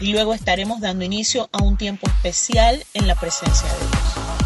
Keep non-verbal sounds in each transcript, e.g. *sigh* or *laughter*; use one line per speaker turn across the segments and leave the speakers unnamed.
y luego estaremos dando inicio a un tiempo especial en la presencia de Dios.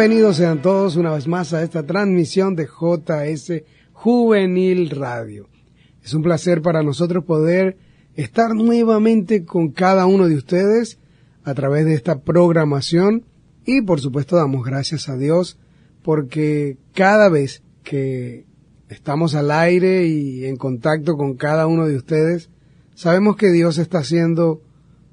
Bienvenidos sean todos una vez más a esta transmisión de JS Juvenil Radio. Es un placer para nosotros poder estar nuevamente con cada uno de ustedes a través de esta programación y por supuesto damos gracias a Dios porque cada vez que estamos al aire y en contacto con cada uno de ustedes, sabemos que Dios está haciendo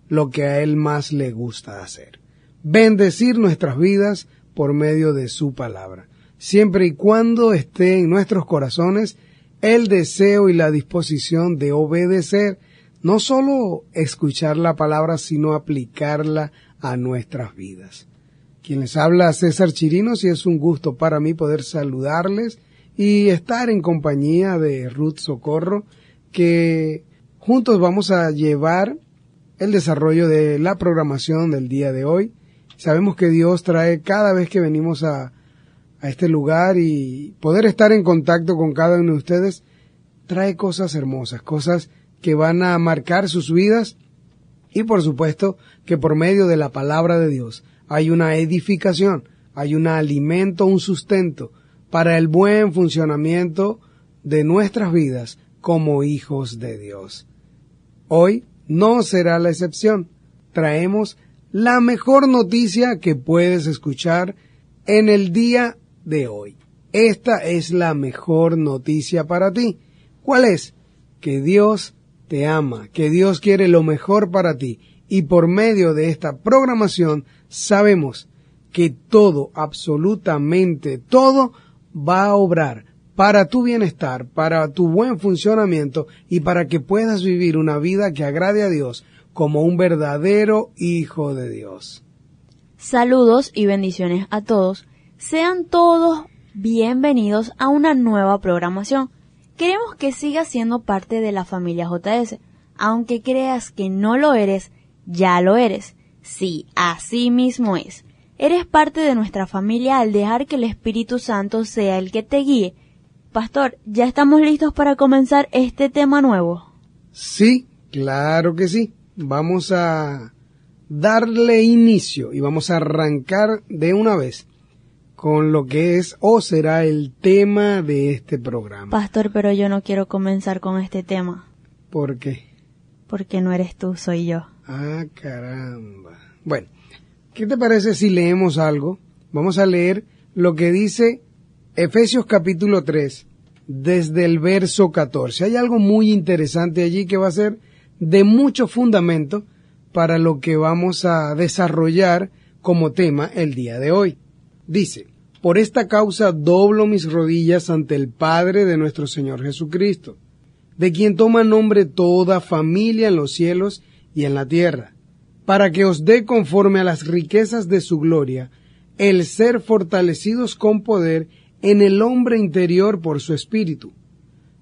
lo que a Él más le gusta hacer. Bendecir nuestras vidas por medio de su palabra, siempre y cuando esté en nuestros corazones el deseo y la disposición de obedecer, no solo escuchar la palabra, sino aplicarla a nuestras vidas. Quien les habla César Chirinos y es un gusto para mí poder saludarles y estar en compañía de Ruth Socorro, que juntos vamos a llevar el desarrollo de la programación del día de hoy. Sabemos que Dios trae cada vez que venimos a, este lugar y poder estar en contacto con cada uno de ustedes trae cosas hermosas, cosas que van a marcar sus vidas y por supuesto que por medio de la palabra de Dios hay una edificación, hay un alimento, un sustento para el buen funcionamiento de nuestras vidas como hijos de Dios. Hoy no será la excepción. Traemos la mejor noticia que puedes escuchar en el día de hoy. Esta es la mejor noticia para ti. ¿Cuál es? Que Dios te ama, que Dios quiere lo mejor para ti y por medio de esta programación sabemos que todo, absolutamente todo, va a obrar para tu bienestar, para tu buen funcionamiento y para que puedas vivir una vida que agrade a Dios como un verdadero hijo de Dios.
Saludos y bendiciones a todos. Sean todos bienvenidos a una nueva programación. Queremos que sigas siendo parte de la familia JS. Aunque creas que no lo eres, ya lo eres. Sí, así mismo es. Eres parte de nuestra familia al dejar que el Espíritu Santo sea el que te guíe. Pastor, ¿ya estamos listos para comenzar este tema nuevo?
Sí, claro que sí. Vamos a darle inicio y vamos a arrancar de una vez con lo que es o será el tema de este programa.
Pastor, pero yo no quiero comenzar con este tema.
¿Por qué?
Porque no eres tú, soy yo.
Ah, caramba. Bueno, ¿qué te parece si leemos algo? Vamos a leer lo que dice Efesios capítulo 3, desde el verso 14. Hay algo muy interesante allí que va a ser de mucho fundamento para lo que vamos a desarrollar como tema el día de hoy. Dice, por esta causa doblo mis rodillas ante el Padre de nuestro Señor Jesucristo, de quien toma nombre toda familia en los cielos y en la tierra, para que os dé conforme a las riquezas de su gloria el ser fortalecidos con poder en el hombre interior por su espíritu,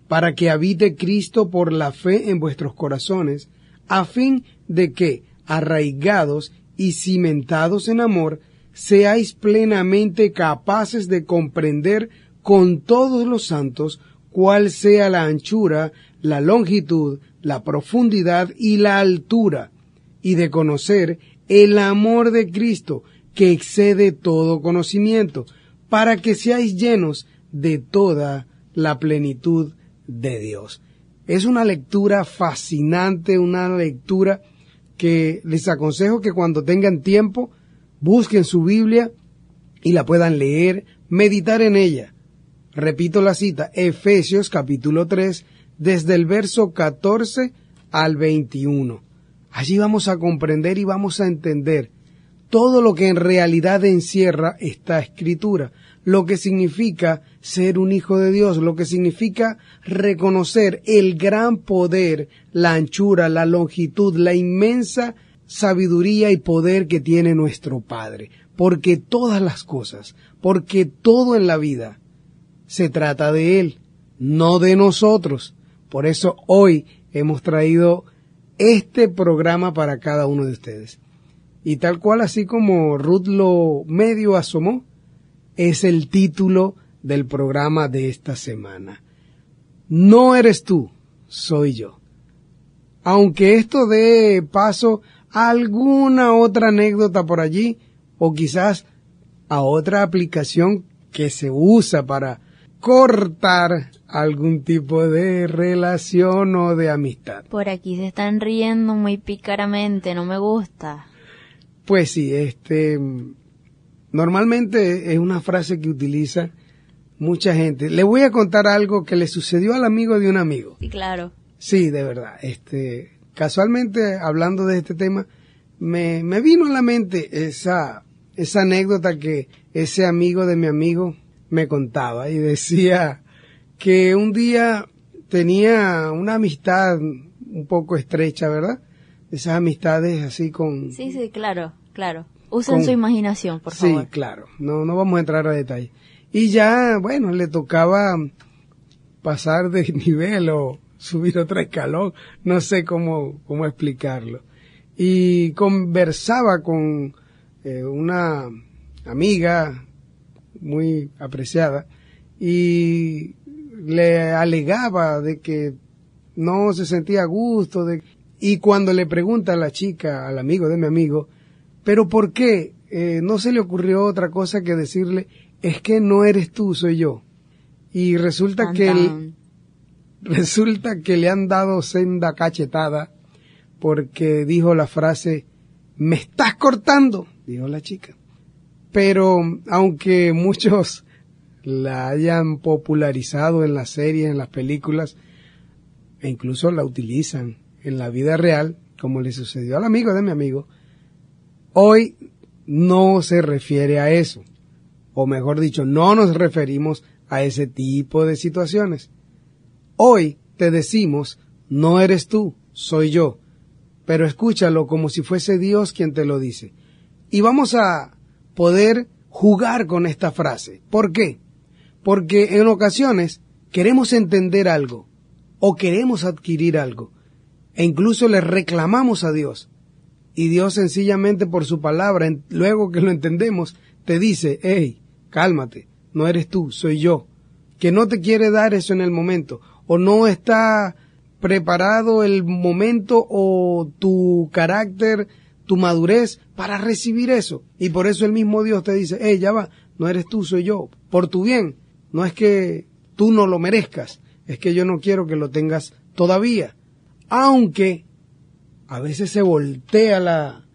para que habite Cristo por la fe en vuestros corazones, a fin de que, arraigados y cimentados en amor, seáis plenamente capaces de comprender con todos los santos cuál sea la anchura, la longitud, la profundidad y la altura, y de conocer el amor de Cristo, que excede todo conocimiento, para que seáis llenos de toda la plenitud de Dios. Es una lectura fascinante, una lectura que les aconsejo que cuando tengan tiempo busquen su Biblia y la puedan leer, meditar en ella. Repito la cita, Efesios capítulo 3, desde el verso 14 al 21. Allí vamos a comprender y vamos a entender todo lo que en realidad encierra esta escritura, lo que significa ser un hijo de Dios, lo que significa reconocer el gran poder, la anchura, la longitud, la inmensa sabiduría y poder que tiene nuestro Padre, porque todas las cosas, porque todo en la vida se trata de Él, no de nosotros. Por eso hoy hemos traído este programa para cada uno de ustedes. Y tal cual así como Ruth lo medio asomó, es el título del programa de esta semana. No eres tú, soy yo. Aunque esto dé paso alguna otra anécdota por allí o quizás a otra aplicación que se usa para cortar algún tipo de relación o de amistad.
Por aquí se están riendo muy pícaramente, no me gusta.
Pues sí, este normalmente es una frase que utiliza mucha gente. Le voy a contar algo que le sucedió al amigo de un amigo.
Sí, claro.
Sí, de verdad. Este, casualmente hablando de este tema, me, me vino a la mente esa, esa anécdota que ese amigo de mi amigo me contaba y decía que un día tenía una amistad un poco estrecha, ¿verdad? Esas amistades así con...
Sí, sí, claro, claro. Usen su imaginación, por favor.
Sí, claro. No, no vamos a entrar a detalle. Y ya, bueno, le tocaba pasar de *laughs* nivel o subir otro escalón. No sé cómo, cómo explicarlo. Y conversaba con eh, una amiga muy apreciada, y le alegaba de que no se sentía a gusto, de, y cuando le pregunta a la chica, al amigo de mi amigo, pero ¿por qué? Eh, no se le ocurrió otra cosa que decirle, es que no eres tú, soy yo. Y resulta que el- *laughs* resulta que le han dado senda cachetada porque dijo la frase, me estás cortando, dijo la chica. Pero aunque muchos la hayan popularizado en las series, en las películas, e incluso la utilizan en la vida real, como le sucedió al amigo de mi amigo, hoy no se refiere a eso. O mejor dicho, no nos referimos a ese tipo de situaciones. Hoy te decimos, no eres tú, soy yo. Pero escúchalo como si fuese Dios quien te lo dice. Y vamos a poder jugar con esta frase. ¿Por qué? Porque en ocasiones queremos entender algo o queremos adquirir algo e incluso le reclamamos a Dios. Y Dios sencillamente por su palabra, luego que lo entendemos, te dice, hey, cálmate, no eres tú, soy yo. Que no te quiere dar eso en el momento, o no está preparado el momento o tu carácter, tu madurez para recibir eso. Y por eso el mismo Dios te dice, hey, ya va, no eres tú, soy yo, por tu bien. No es que tú no lo merezcas, es que yo no quiero que lo tengas todavía. Aunque a veces se voltea la,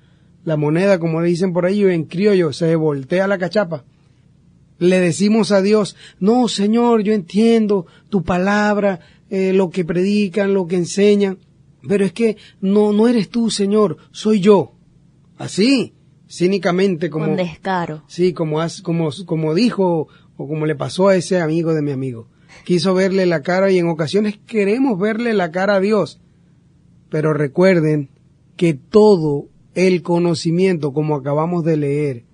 la moneda, como dicen por ahí en criollo, se voltea la cachapa. Le decimos a Dios, no, Señor, yo entiendo tu palabra, eh, lo que predican, lo que enseñan, pero es que no, no eres tú, Señor, soy yo. Así, cínicamente, como,
Con descaro.
Sí, como, como, como dijo o como le pasó a ese amigo de mi amigo. Quiso verle la cara y en ocasiones queremos verle la cara a Dios. Pero recuerden que todo el conocimiento, como acabamos de leer,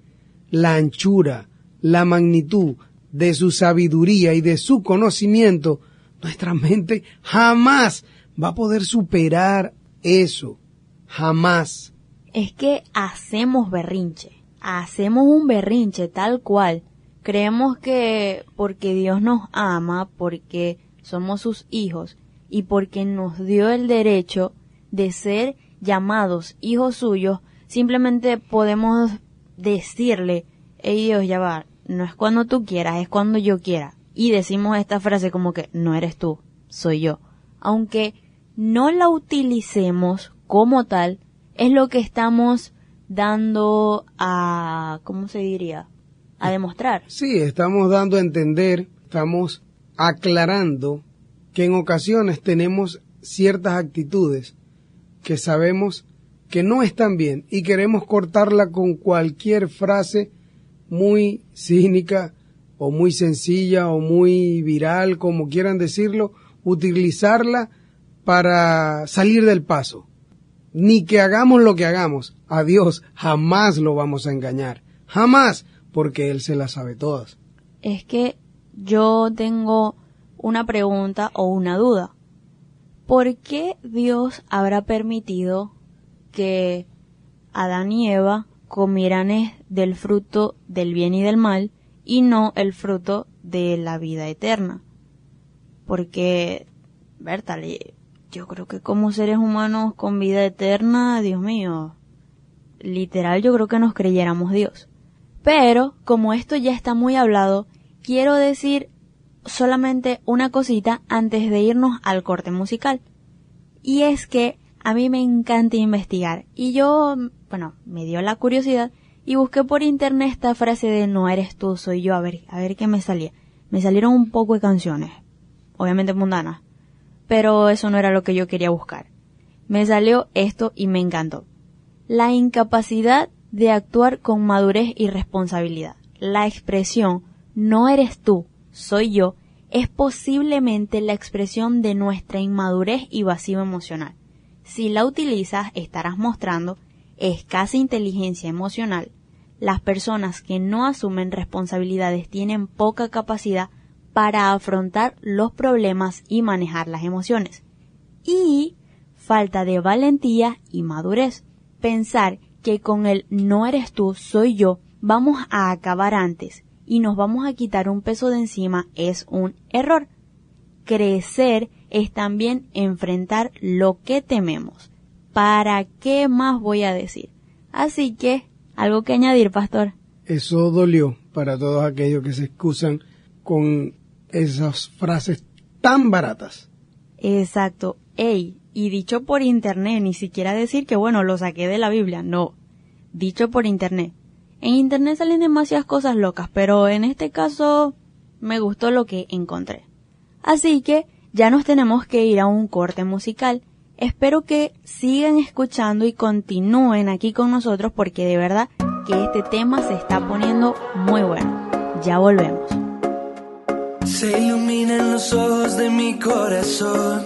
la anchura, la magnitud de su sabiduría y de su conocimiento, nuestra mente jamás va a poder superar eso. Jamás.
Es que hacemos berrinche. Hacemos un berrinche tal cual. Creemos que porque Dios nos ama, porque somos sus hijos y porque nos dio el derecho de ser llamados hijos suyos, simplemente podemos decirle, hey Dios, ya va, no es cuando tú quieras, es cuando yo quiera. Y decimos esta frase como que no eres tú, soy yo. Aunque no la utilicemos como tal, es lo que estamos dando a, ¿cómo se diría? A demostrar.
Sí, estamos dando a entender, estamos aclarando que en ocasiones tenemos ciertas actitudes que sabemos que no están bien y queremos cortarla con cualquier frase muy cínica o muy sencilla o muy viral, como quieran decirlo, utilizarla para salir del paso. Ni que hagamos lo que hagamos, a Dios jamás lo vamos a engañar, jamás, porque Él se las sabe todas.
Es que yo tengo una pregunta o una duda. ¿Por qué Dios habrá permitido que Adán y Eva comieran del fruto del bien y del mal y no el fruto de la vida eterna? Porque, Bertale, yo creo que como seres humanos con vida eterna, Dios mío, literal yo creo que nos creyéramos Dios. Pero, como esto ya está muy hablado, quiero decir solamente una cosita antes de irnos al corte musical. Y es que a mí me encanta investigar. Y yo, bueno, me dio la curiosidad y busqué por internet esta frase de no eres tú, soy yo, a ver, a ver qué me salía. Me salieron un poco de canciones, obviamente mundanas, pero eso no era lo que yo quería buscar. Me salió esto y me encantó. La incapacidad de actuar con madurez y responsabilidad. La expresión no eres tú, soy yo, es posiblemente la expresión de nuestra inmadurez y vacío emocional. Si la utilizas, estarás mostrando escasa inteligencia emocional. Las personas que no asumen responsabilidades tienen poca capacidad para afrontar los problemas y manejar las emociones. Y falta de valentía y madurez. Pensar que con el no eres tú, soy yo, vamos a acabar antes y nos vamos a quitar un peso de encima es un error. Crecer es también enfrentar lo que tememos. ¿Para qué más voy a decir? Así que, algo que añadir, pastor.
Eso dolió para todos aquellos que se excusan con esas frases tan baratas.
Exacto. Ey, y dicho por internet, ni siquiera decir que bueno, lo saqué de la Biblia, no. Dicho por internet. En internet salen demasiadas cosas locas, pero en este caso me gustó lo que encontré. Así que ya nos tenemos que ir a un corte musical. Espero que sigan escuchando y continúen aquí con nosotros porque de verdad que este tema se está poniendo muy bueno. Ya volvemos.
Se iluminan los ojos de mi corazón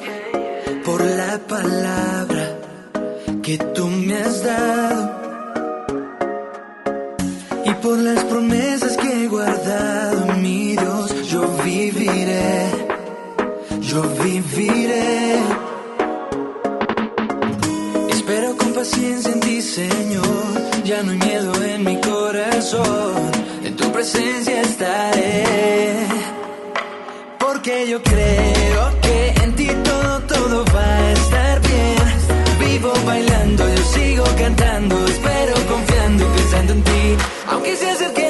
por la palabra que tú me has dado por las promesas que he guardado, mi Dios, yo viviré, yo viviré. Espero con paciencia en ti, Señor, ya no hay miedo en mi corazón, en tu presencia estaré. Porque yo creo que en ti todo, todo va a estar bien. Vivo bailando, yo sigo cantando, Aunque se acerque la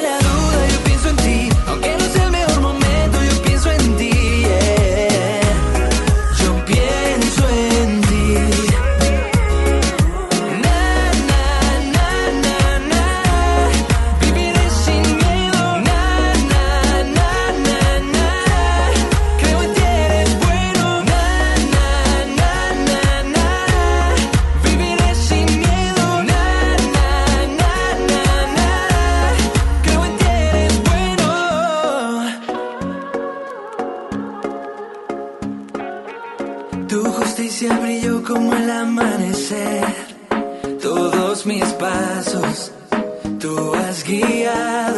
tú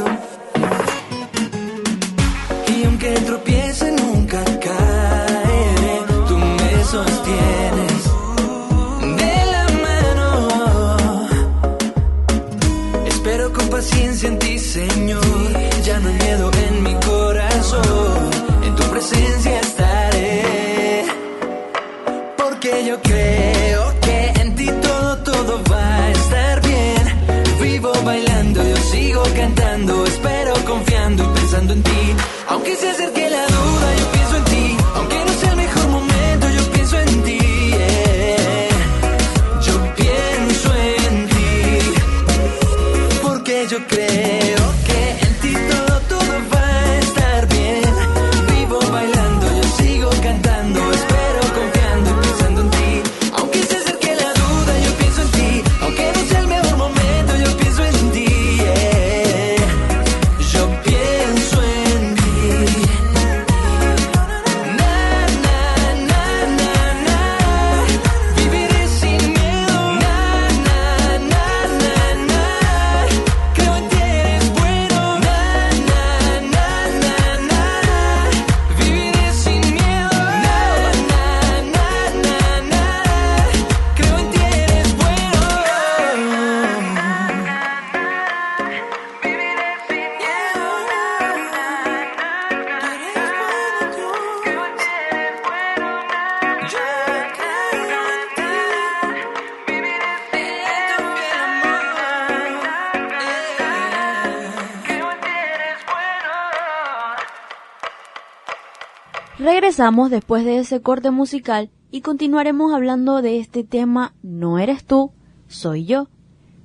Después de ese corte musical y continuaremos hablando de este tema No eres tú, soy yo.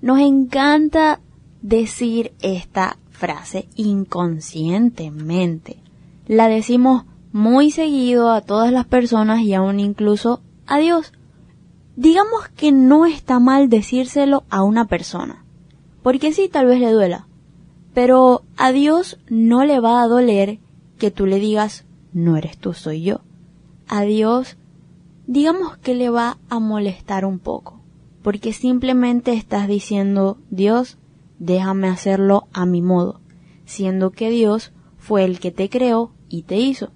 Nos encanta decir esta frase inconscientemente. La decimos muy seguido a todas las personas y aún incluso a Dios. Digamos que no está mal decírselo a una persona, porque sí, tal vez le duela, pero a Dios no le va a doler que tú le digas, no eres tú, soy yo. A Dios, digamos que le va a molestar un poco, porque simplemente estás diciendo, Dios, déjame hacerlo a mi modo, siendo que Dios fue el que te creó y te hizo.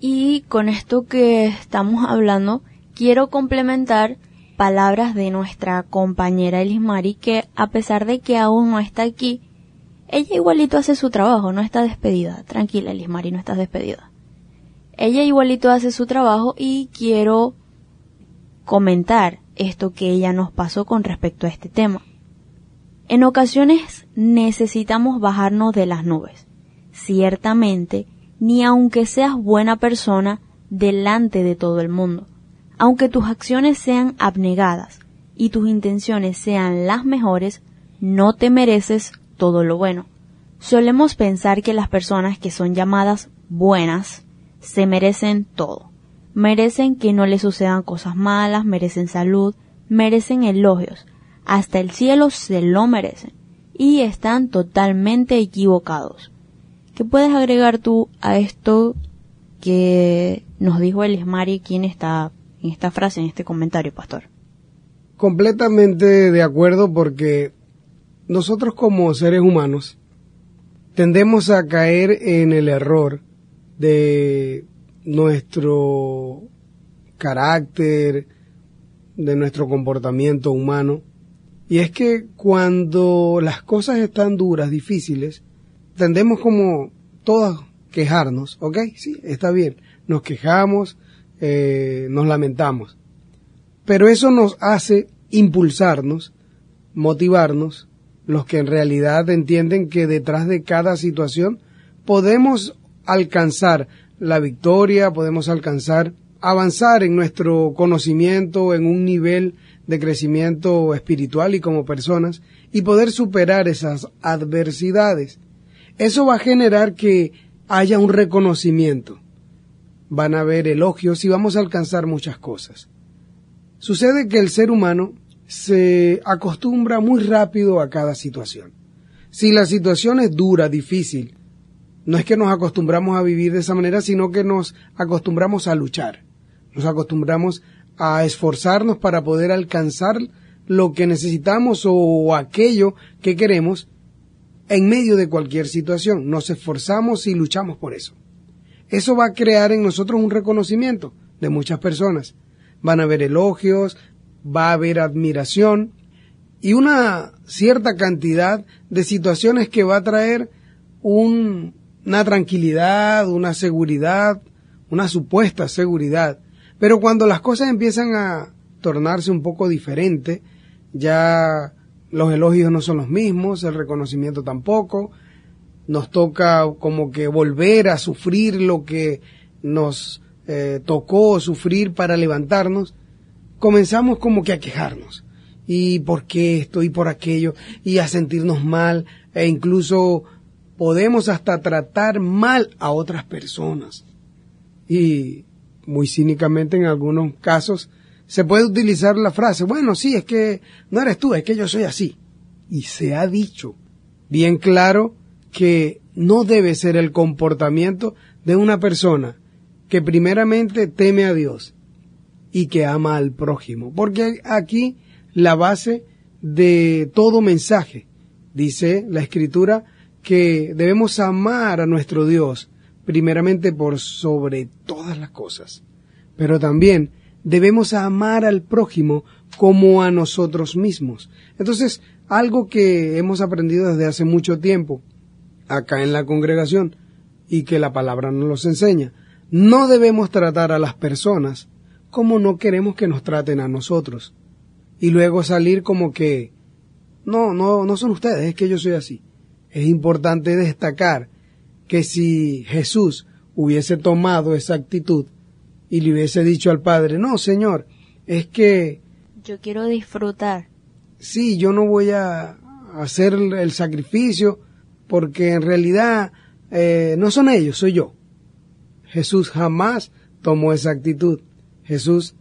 Y con esto que estamos hablando, quiero complementar palabras de nuestra compañera Elismari que a pesar de que aún no está aquí, ella igualito hace su trabajo, no está despedida. Tranquila, Lismari, no estás despedida. Ella igualito hace su trabajo y quiero comentar esto que ella nos pasó con respecto a este tema. En ocasiones necesitamos bajarnos de las nubes. Ciertamente, ni aunque seas buena persona delante de todo el mundo, aunque tus acciones sean abnegadas y tus intenciones sean las mejores, no te mereces todo lo bueno. Solemos pensar que las personas que son llamadas buenas se merecen todo. Merecen que no les sucedan cosas malas, merecen salud, merecen elogios. Hasta el cielo se lo merecen. Y están totalmente equivocados. ¿Qué puedes agregar tú a esto que nos dijo Elismari aquí en esta, en esta frase, en este comentario, pastor?
Completamente de acuerdo porque nosotros como seres humanos tendemos a caer en el error de nuestro carácter, de nuestro comportamiento humano. Y es que cuando las cosas están duras, difíciles, tendemos como todos quejarnos, ¿ok? Sí, está bien. Nos quejamos, eh, nos lamentamos. Pero eso nos hace impulsarnos, motivarnos, los que en realidad entienden que detrás de cada situación podemos alcanzar la victoria, podemos alcanzar, avanzar en nuestro conocimiento, en un nivel de crecimiento espiritual y como personas, y poder superar esas adversidades. Eso va a generar que haya un reconocimiento. Van a haber elogios y vamos a alcanzar muchas cosas. Sucede que el ser humano se acostumbra muy rápido a cada situación. Si la situación es dura, difícil, no es que nos acostumbramos a vivir de esa manera, sino que nos acostumbramos a luchar. Nos acostumbramos a esforzarnos para poder alcanzar lo que necesitamos o aquello que queremos en medio de cualquier situación. Nos esforzamos y luchamos por eso. Eso va a crear en nosotros un reconocimiento de muchas personas. Van a haber elogios, va a haber admiración y una cierta cantidad de situaciones que va a traer una tranquilidad, una seguridad, una supuesta seguridad. Pero cuando las cosas empiezan a tornarse un poco diferente, ya los elogios no son los mismos, el reconocimiento tampoco, nos toca como que volver a sufrir lo que nos eh, tocó sufrir para levantarnos, comenzamos como que a quejarnos. Y por qué esto y por aquello, y a sentirnos mal, e incluso podemos hasta tratar mal a otras personas. Y muy cínicamente en algunos casos se puede utilizar la frase, bueno, sí, es que no eres tú, es que yo soy así. Y se ha dicho bien claro que no debe ser el comportamiento de una persona que primeramente teme a Dios y que ama al prójimo. Porque aquí la base de todo mensaje, dice la escritura, que debemos amar a nuestro Dios primeramente por sobre todas las cosas, pero también debemos amar al prójimo como a nosotros mismos. Entonces, algo que hemos aprendido desde hace mucho tiempo acá en la congregación y que la palabra nos los enseña, no debemos tratar a las personas como no queremos que nos traten a nosotros. Y luego salir como que, no, no, no son ustedes, es que yo soy así. Es importante destacar que si Jesús hubiese tomado esa actitud y le hubiese dicho al Padre, no, Señor, es que...
Yo quiero disfrutar.
Sí, yo no voy a hacer el sacrificio porque en realidad eh, no son ellos, soy yo. Jesús jamás tomó esa actitud. Jesús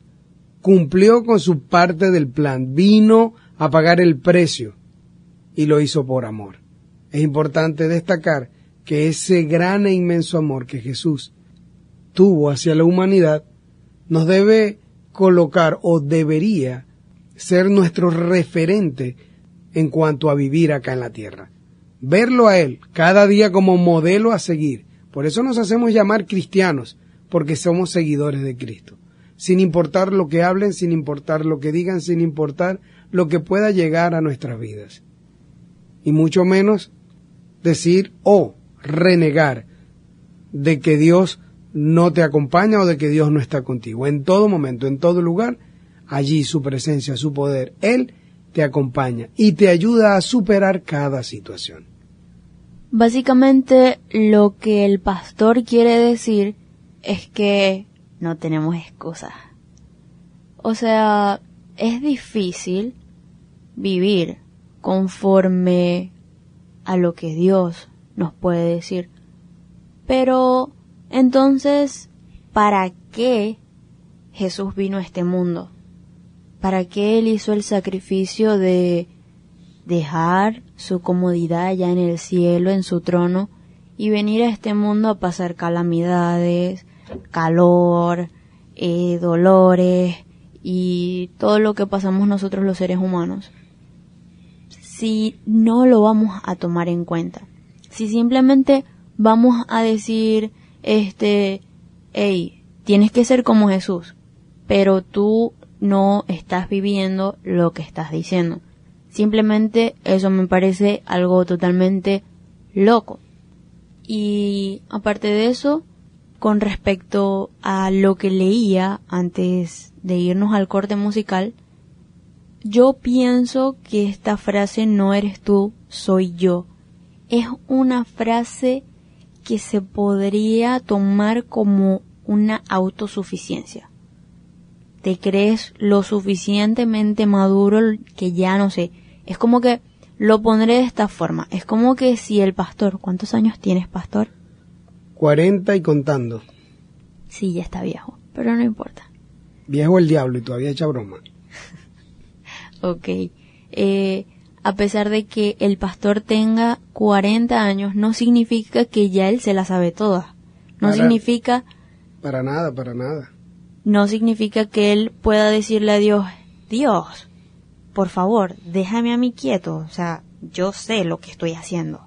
cumplió con su parte del plan, vino a pagar el precio y lo hizo por amor. Es importante destacar que ese gran e inmenso amor que Jesús tuvo hacia la humanidad nos debe colocar o debería ser nuestro referente en cuanto a vivir acá en la tierra. Verlo a Él cada día como modelo a seguir. Por eso nos hacemos llamar cristianos, porque somos seguidores de Cristo sin importar lo que hablen, sin importar lo que digan, sin importar lo que pueda llegar a nuestras vidas. Y mucho menos decir o renegar de que Dios no te acompaña o de que Dios no está contigo. En todo momento, en todo lugar, allí su presencia, su poder, Él te acompaña y te ayuda a superar cada situación.
Básicamente lo que el pastor quiere decir es que no tenemos excusas. O sea, es difícil vivir conforme a lo que Dios nos puede decir. Pero entonces, ¿para qué Jesús vino a este mundo? ¿Para qué Él hizo el sacrificio de dejar su comodidad allá en el cielo, en su trono, y venir a este mundo a pasar calamidades, calor, eh, dolores y todo lo que pasamos nosotros los seres humanos? Si no lo vamos a tomar en cuenta, si simplemente vamos a decir, este, hey, tienes que ser como Jesús, pero tú no estás viviendo lo que estás diciendo. Simplemente eso me parece algo totalmente loco. Y aparte de eso, con respecto a lo que leía antes de irnos al corte musical, yo pienso que esta frase no eres tú, soy yo. Es una frase que se podría tomar como una autosuficiencia. Te crees lo suficientemente maduro que ya no sé. Es como que lo pondré de esta forma. Es como que si el pastor, ¿cuántos años tienes, pastor?
40 y contando.
Sí, ya está viejo, pero no importa.
Viejo el diablo y todavía echa broma. *laughs*
Ok. Eh, a pesar de que el pastor tenga 40 años, no significa que ya él se la sabe toda. No
Para-
significa,
Para nada, para nada.
no significa que él pueda decirle a Dios, Dios, por favor, déjame a mí quieto. O sea, yo sé lo que estoy haciendo.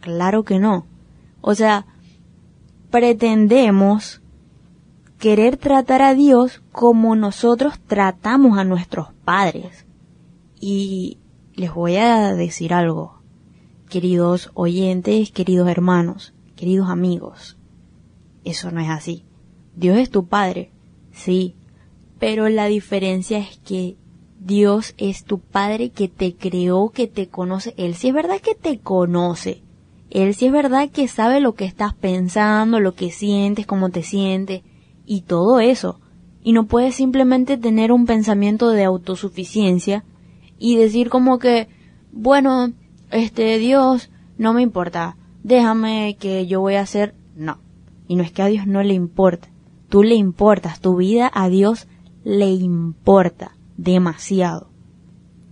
Claro que no. O sea, pretendemos querer tratar a Dios como nosotros tratamos a nuestros padres. Y les voy a decir algo, queridos oyentes, queridos hermanos, queridos amigos. Eso no es así. Dios es tu Padre, sí, pero la diferencia es que Dios es tu Padre que te creó, que te conoce. Él sí es verdad que te conoce. Él sí es verdad que sabe lo que estás pensando, lo que sientes, cómo te sientes y todo eso. Y no puedes simplemente tener un pensamiento de autosuficiencia y decir como que, bueno, este Dios, no me importa, déjame que yo voy a hacer, no. Y no es que a Dios no le importa, tú le importas, tu vida a Dios le importa demasiado.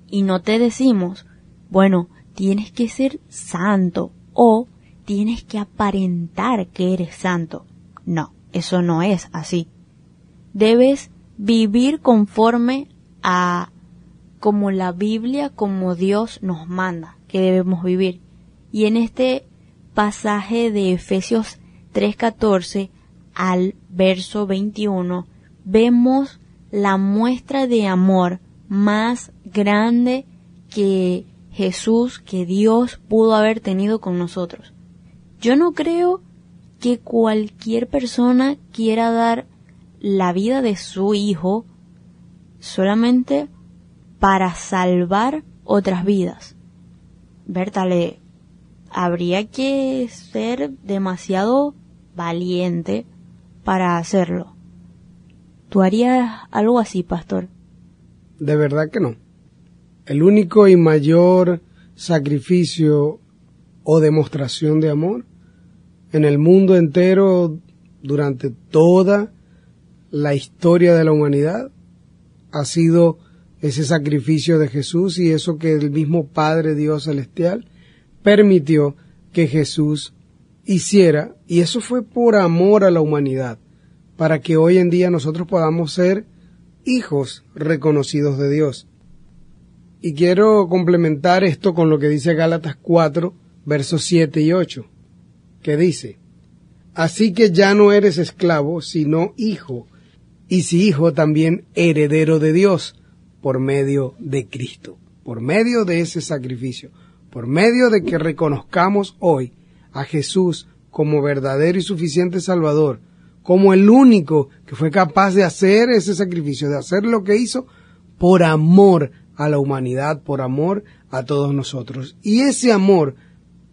Y no te decimos, bueno, tienes que ser santo o tienes que aparentar que eres santo. No, eso no es así. Debes vivir conforme a como la Biblia, como Dios nos manda que debemos vivir. Y en este pasaje de Efesios 3:14 al verso 21 vemos la muestra de amor más grande que Jesús, que Dios pudo haber tenido con nosotros. Yo no creo que cualquier persona quiera dar la vida de su hijo solamente para salvar otras vidas. Bertale, habría que ser demasiado valiente para hacerlo. ¿Tú harías algo así, pastor?
De verdad que no. El único y mayor sacrificio o demostración de amor en el mundo entero durante toda la historia de la humanidad ha sido ese sacrificio de Jesús y eso que el mismo Padre Dios Celestial permitió que Jesús hiciera y eso fue por amor a la humanidad para que hoy en día nosotros podamos ser hijos reconocidos de Dios. Y quiero complementar esto con lo que dice Gálatas 4, versos 7 y 8, que dice, Así que ya no eres esclavo, sino hijo, y si hijo también heredero de Dios, por medio de Cristo, por medio de ese sacrificio, por medio de que reconozcamos hoy a Jesús como verdadero y suficiente Salvador, como el único que fue capaz de hacer ese sacrificio, de hacer lo que hizo por amor a la humanidad, por amor a todos nosotros. Y ese amor,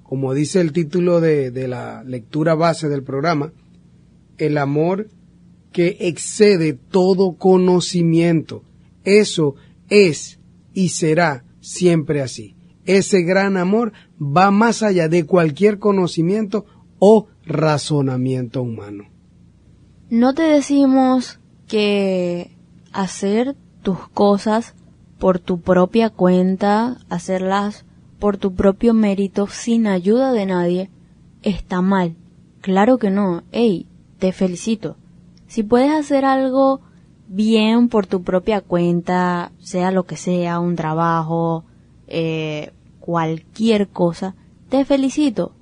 como dice el título de, de la lectura base del programa, el amor que excede todo conocimiento. Eso es y será siempre así. Ese gran amor va más allá de cualquier conocimiento o razonamiento humano.
No te decimos que hacer tus cosas por tu propia cuenta, hacerlas por tu propio mérito sin ayuda de nadie, está mal. Claro que no. Ey, te felicito. Si puedes hacer algo bien por tu propia cuenta, sea lo que sea, un trabajo, eh, cualquier cosa, te felicito.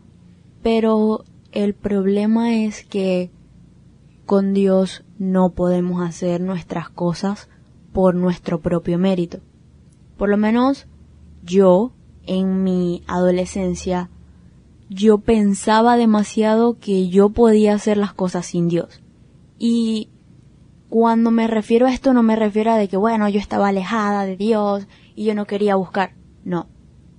Pero el problema es que con Dios no podemos hacer nuestras cosas por nuestro propio mérito. Por lo menos yo, en mi adolescencia, yo pensaba demasiado que yo podía hacer las cosas sin Dios. Y cuando me refiero a esto no me refiero a de que, bueno, yo estaba alejada de Dios y yo no quería buscar. No.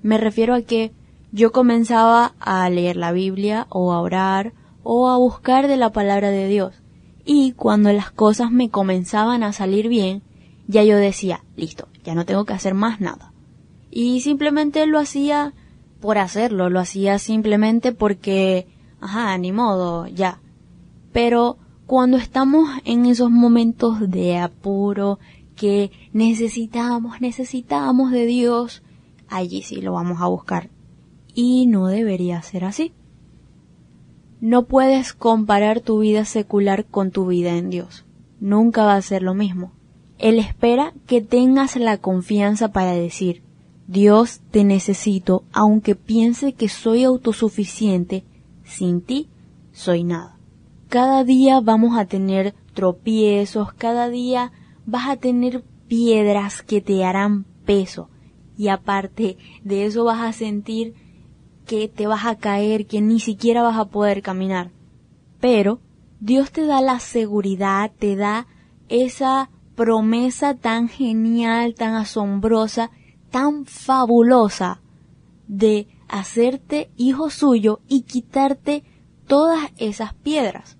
Me refiero a que yo comenzaba a leer la Biblia o a orar o a buscar de la palabra de Dios. Y cuando las cosas me comenzaban a salir bien, ya yo decía, listo, ya no tengo que hacer más nada. Y simplemente lo hacía por hacerlo, lo hacía simplemente porque, ajá, ni modo, ya. Pero cuando estamos en esos momentos de apuro, que necesitamos, necesitamos de Dios, allí sí lo vamos a buscar. Y no debería ser así. No puedes comparar tu vida secular con tu vida en Dios. Nunca va a ser lo mismo. Él espera que tengas la confianza para decir, Dios te necesito, aunque piense que soy autosuficiente, sin ti soy nada. Cada día vamos a tener tropiezos, cada día vas a tener piedras que te harán peso y aparte de eso vas a sentir que te vas a caer, que ni siquiera vas a poder caminar. Pero Dios te da la seguridad, te da esa promesa tan genial, tan asombrosa, tan fabulosa de hacerte hijo suyo y quitarte todas esas piedras.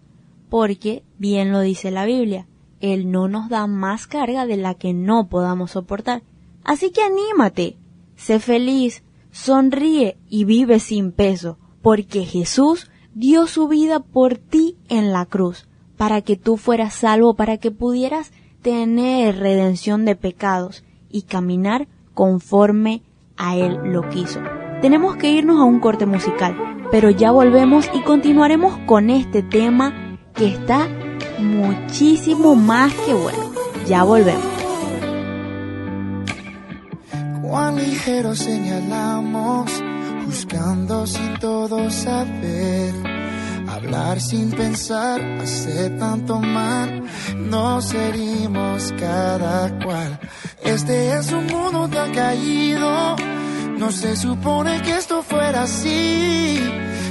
Porque, bien lo dice la Biblia, Él no nos da más carga de la que no podamos soportar. Así que anímate, sé feliz, sonríe y vive sin peso, porque Jesús dio su vida por ti en la cruz, para que tú fueras salvo, para que pudieras tener redención de pecados y caminar conforme a Él lo quiso. Tenemos que irnos a un corte musical, pero ya volvemos y continuaremos con este tema que está muchísimo más que bueno. Ya volvemos.
Cuán ligero señalamos, sin todo saber. Hablar sin pensar hace tanto mal, nos herimos cada cual. Este es un mundo tan caído, no se supone que esto fuera así.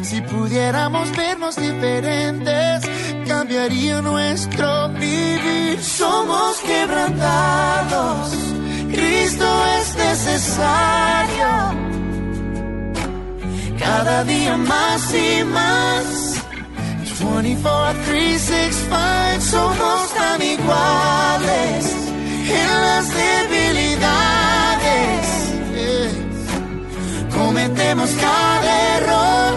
Si pudiéramos vernos diferentes, cambiaría nuestro vivir. Somos quebrantados, Cristo es necesario. Cada día más y más. 24, 3, 6, 5, somos tan iguales en las debilidades. Cometemos cada error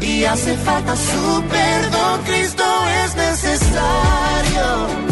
y hace falta su perdón. Cristo es necesario.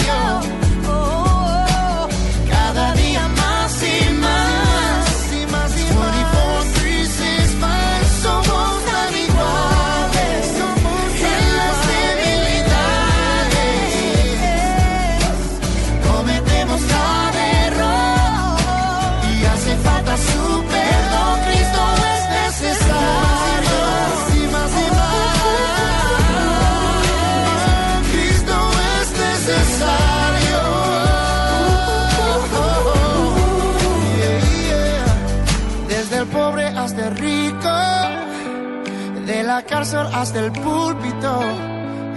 Cárcel hasta el púlpito.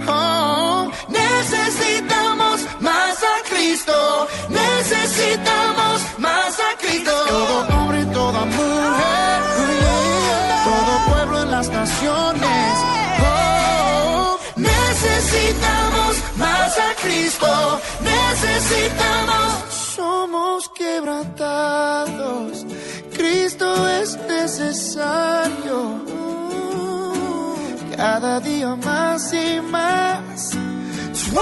Oh, necesitamos más a Cristo, necesitamos más a Cristo. Todo hombre, toda mujer, todo pueblo en las naciones. Oh, necesitamos más a Cristo, necesitamos. Somos quebrantados, Cristo es necesario cada día más y más. 24,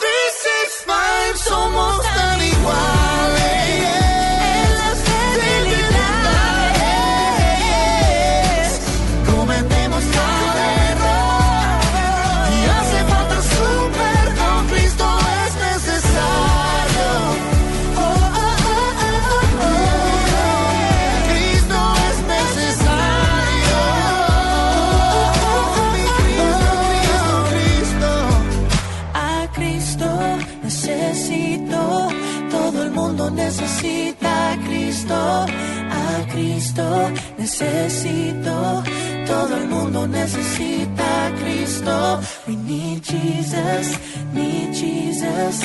3, 6, 5, somos tan iguales.
Cristo necesito, todo el mundo necesita a Cristo. We need Jesus, need Jesus.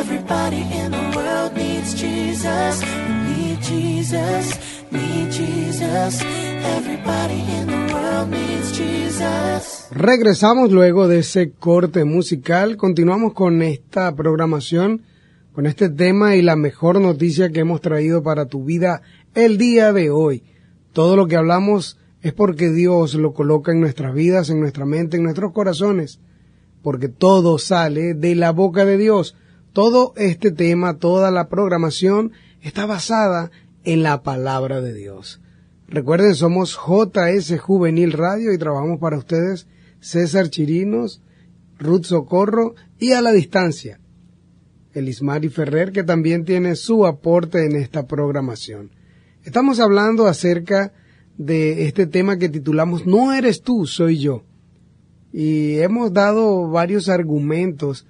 Everybody in the world needs Jesus. We need Jesus, need Jesus. Everybody in the world needs Jesus.
Regresamos luego de ese corte musical. Continuamos con esta programación, con este tema y la mejor noticia que hemos traído para tu vida el día de hoy. Todo lo que hablamos es porque Dios lo coloca en nuestras vidas, en nuestra mente, en nuestros corazones. Porque todo sale de la boca de Dios. Todo este tema, toda la programación está basada en la palabra de Dios. Recuerden, somos JS Juvenil Radio y trabajamos para ustedes César Chirinos, Ruth Socorro y a la distancia, Elismari Ferrer, que también tiene su aporte en esta programación. Estamos hablando acerca de este tema que titulamos No eres tú, soy yo. Y hemos dado varios argumentos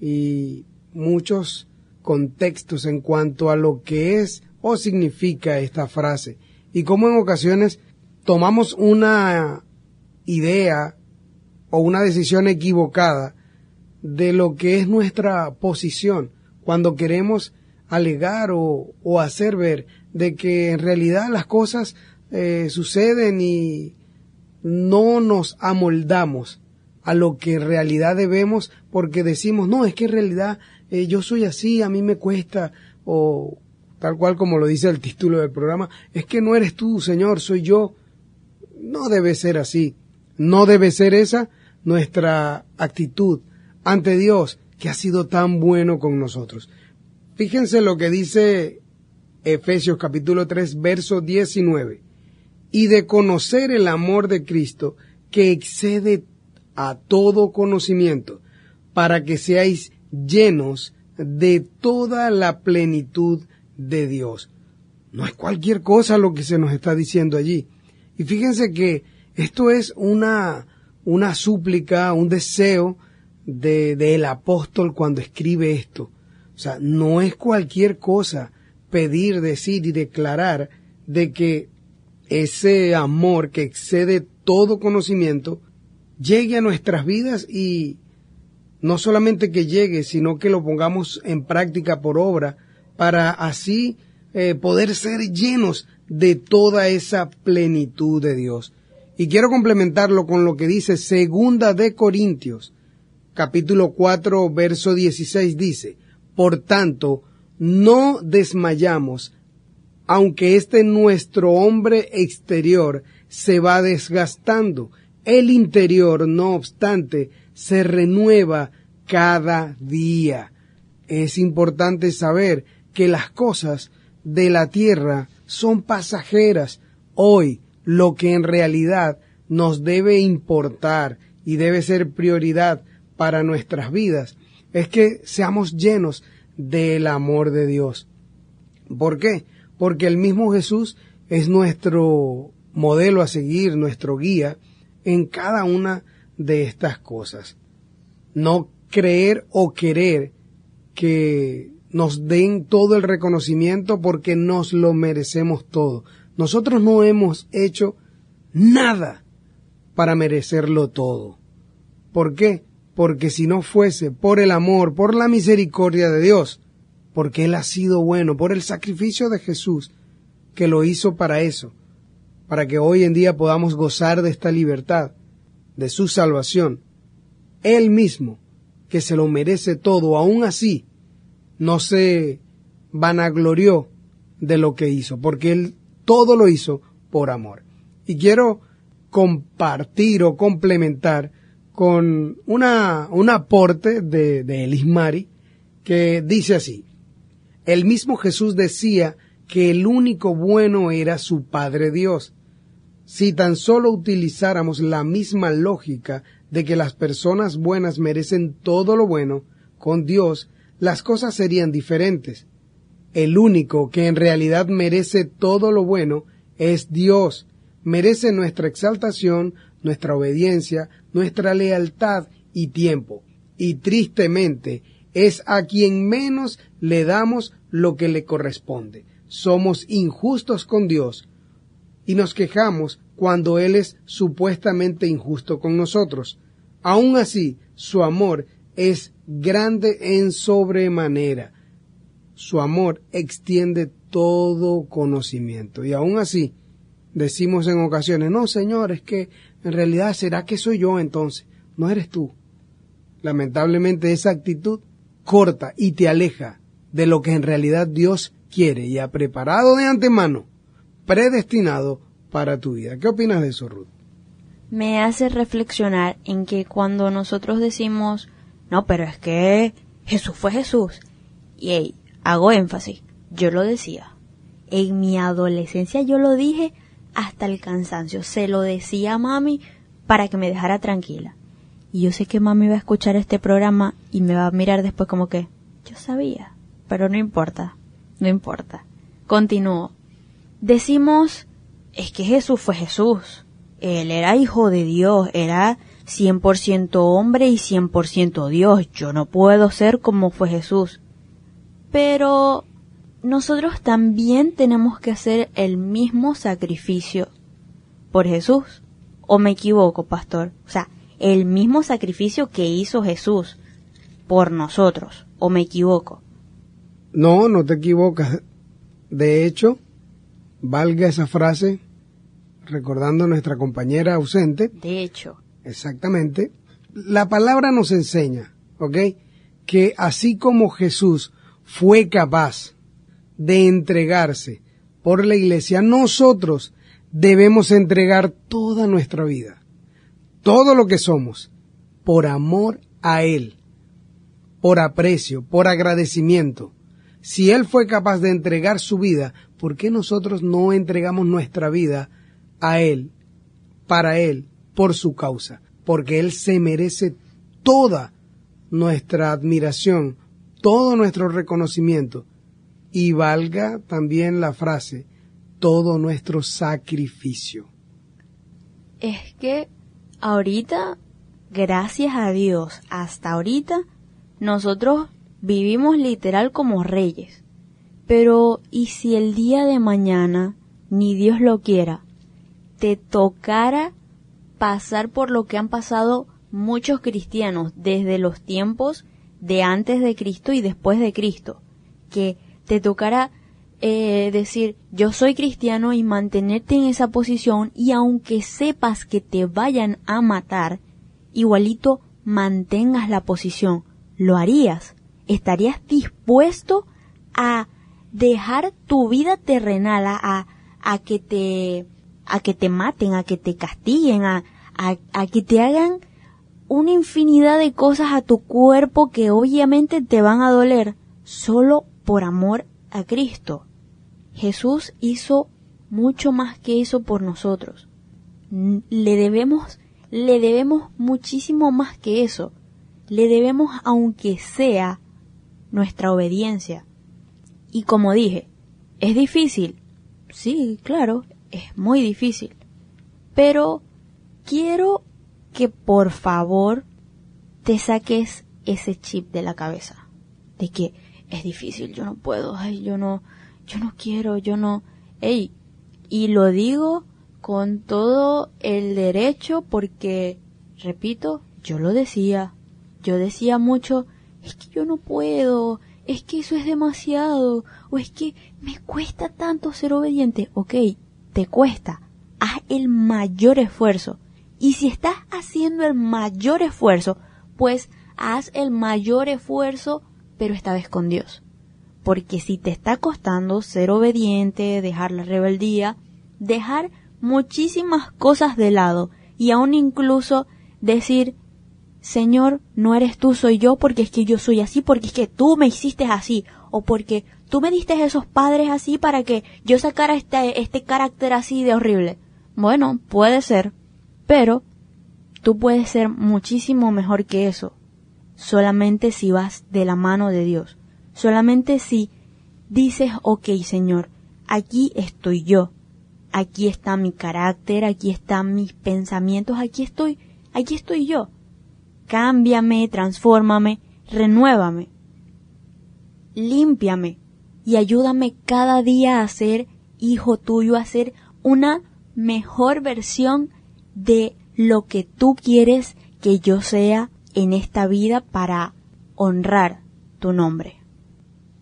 y muchos contextos en cuanto a lo que es o significa esta frase y cómo en ocasiones tomamos una idea o una decisión equivocada de lo que es nuestra posición cuando queremos alegar o, o hacer ver de que en realidad las cosas eh, suceden y no nos amoldamos a lo que en realidad debemos porque decimos, no, es que en realidad eh, yo soy así, a mí me cuesta, o tal cual como lo dice el título del programa, es que no eres tú, Señor, soy yo. No debe ser así. No debe ser esa nuestra actitud ante Dios, que ha sido tan bueno con nosotros. Fíjense lo que dice Efesios capítulo 3, verso 19. Y de conocer el amor de Cristo, que excede a todo conocimiento, para que seáis llenos de toda la plenitud de Dios. No es cualquier cosa lo que se nos está diciendo allí. Y fíjense que esto es una, una súplica, un deseo de, del apóstol cuando escribe esto. O sea, no es cualquier cosa pedir, decir y declarar de que ese amor que excede todo conocimiento llegue a nuestras vidas y no solamente que llegue, sino que lo pongamos en práctica por obra para así eh, poder ser llenos de toda esa plenitud de Dios. Y quiero complementarlo con lo que dice Segunda de Corintios, capítulo 4, verso 16 dice, Por tanto, no desmayamos aunque este nuestro hombre exterior se va desgastando, el interior, no obstante, se renueva cada día. Es importante saber que las cosas de la tierra son pasajeras. Hoy, lo que en realidad nos debe importar y debe ser prioridad para nuestras vidas es que seamos llenos del amor de Dios. ¿Por qué? Porque el mismo Jesús es nuestro modelo a seguir, nuestro guía en cada una de estas cosas. No creer o querer que nos den todo el reconocimiento porque nos lo merecemos todo. Nosotros no hemos hecho nada para merecerlo todo. ¿Por qué? Porque si no fuese por el amor, por la misericordia de Dios, porque Él ha sido bueno, por el sacrificio de Jesús, que lo hizo para eso, para que hoy en día podamos gozar de esta libertad, de su salvación. Él mismo, que se lo merece todo, aún así, no se vanaglorió de lo que hizo, porque Él todo lo hizo por amor. Y quiero compartir o complementar con una, un aporte de, de Elis Mari que dice así, el mismo Jesús decía que el único bueno era su Padre Dios. Si tan solo utilizáramos la misma lógica de que las personas buenas merecen todo lo bueno, con Dios las cosas serían diferentes. El único que en realidad merece todo lo bueno es Dios. Merece nuestra exaltación, nuestra obediencia, nuestra lealtad y tiempo. Y tristemente es a quien menos le damos lo que le corresponde. Somos injustos con Dios y nos quejamos cuando Él es supuestamente injusto con nosotros. Aun así, su amor es grande en sobremanera. Su amor extiende todo conocimiento. Y aun así, decimos en ocasiones, no, Señor, es que en realidad será que soy yo entonces, no eres tú. Lamentablemente esa actitud corta y te aleja de lo que en realidad Dios quiere y ha preparado de antemano, predestinado para tu vida. ¿Qué opinas de eso, Ruth?
Me hace reflexionar en que cuando nosotros decimos, no, pero es que Jesús fue Jesús, y hey, hago énfasis, yo lo decía. En mi adolescencia yo lo dije hasta el cansancio, se lo decía a mami para que me dejara tranquila. Y yo sé que mami va a escuchar este programa y me va a mirar después como que, yo sabía, pero no importa, no importa. Continúo. Decimos, es que Jesús fue Jesús. Él era hijo de Dios, era 100% hombre y 100% Dios. Yo no puedo ser como fue Jesús. Pero nosotros también tenemos que hacer el mismo sacrificio por Jesús. ¿O me equivoco, pastor? O sea, el mismo sacrificio que hizo Jesús por nosotros. ¿O me equivoco?
No, no te equivocas. De hecho, valga esa frase, recordando a nuestra compañera ausente,
De hecho,
exactamente, la palabra nos enseña, ¿ok? Que así como Jesús fue capaz de entregarse por la iglesia, nosotros debemos entregar toda nuestra vida, todo lo que somos, por amor a Él, por aprecio, por agradecimiento. Si Él fue capaz de entregar su vida, ¿por qué nosotros no entregamos nuestra vida a Él, para Él, por su causa? Porque Él se merece toda nuestra admiración, todo nuestro reconocimiento y valga también la frase, todo nuestro sacrificio.
es que ahorita, gracias a Dios, hasta ahorita, nosotros vivimos literal como reyes. Pero, ¿y si el día de mañana, ni Dios lo quiera, te tocara pasar por lo que han pasado muchos cristianos desde los tiempos de antes de Cristo y después de Cristo? Que te tocara eh, decir yo soy cristiano y mantenerte en esa posición y aunque sepas que te vayan a matar, igualito mantengas la posición. ¿Lo harías? ¿Estarías dispuesto a dejar tu vida terrenal a, a, a que te a que te maten, a que te castiguen, a, a, a que te hagan una infinidad de cosas a tu cuerpo que obviamente te van a doler solo por amor a Cristo. Jesús hizo mucho más que eso por nosotros. Le debemos, le debemos muchísimo más que eso. Le debemos aunque sea nuestra obediencia. Y como dije, ¿es difícil? Sí, claro, es muy difícil. Pero quiero que por favor te saques ese chip de la cabeza. De que es difícil, yo no puedo, ay, yo no, yo no quiero, yo no. Ey, y lo digo con todo el derecho porque, repito, yo lo decía. Yo decía mucho, es que yo no puedo, es que eso es demasiado, o es que me cuesta tanto ser obediente. Ok, te cuesta. Haz el mayor esfuerzo. Y si estás haciendo el mayor esfuerzo, pues haz el mayor esfuerzo, pero esta vez con Dios. Porque si te está costando ser obediente, dejar la rebeldía, dejar muchísimas cosas de lado y aún incluso decir, Señor, no eres tú, soy yo, porque es que yo soy así, porque es que tú me hiciste así, o porque tú me diste esos padres así para que yo sacara este, este carácter así de horrible. Bueno, puede ser, pero tú puedes ser muchísimo mejor que eso, solamente si vas de la mano de Dios, solamente si dices, ok Señor, aquí estoy yo, aquí está mi carácter, aquí están mis pensamientos, aquí estoy, aquí estoy yo. Cámbiame, transfórmame, renuévame, límpiame y ayúdame cada día a ser hijo tuyo, a ser una mejor versión de lo que tú quieres que yo sea en esta vida para honrar tu nombre.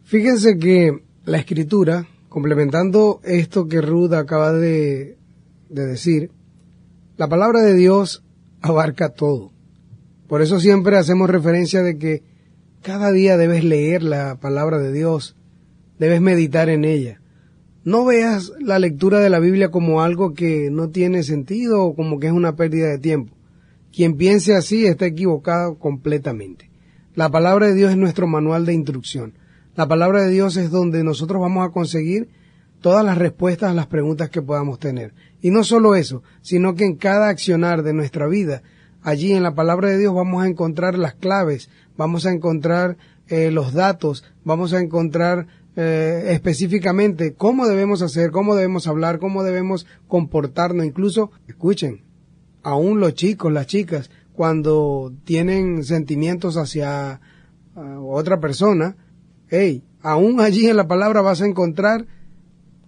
Fíjense que la escritura, complementando esto que Ruth acaba de, de decir, la palabra de Dios abarca todo. Por eso siempre hacemos referencia de que cada día debes leer la palabra de Dios, debes meditar en ella. No veas la lectura de la Biblia como algo que no tiene sentido o como que es una pérdida de tiempo. Quien piense así está equivocado completamente. La palabra de Dios es nuestro manual de instrucción. La palabra de Dios es donde nosotros vamos a conseguir todas las respuestas a las preguntas que podamos tener. Y no solo eso, sino que en cada accionar de nuestra vida, allí en la palabra de Dios vamos a encontrar las claves, vamos a encontrar eh, los datos, vamos a encontrar eh, específicamente cómo debemos hacer, cómo debemos hablar, cómo debemos comportarnos. Incluso, escuchen, aún los chicos, las chicas, cuando tienen sentimientos hacia uh, otra persona, hey, aún allí en la palabra vas a encontrar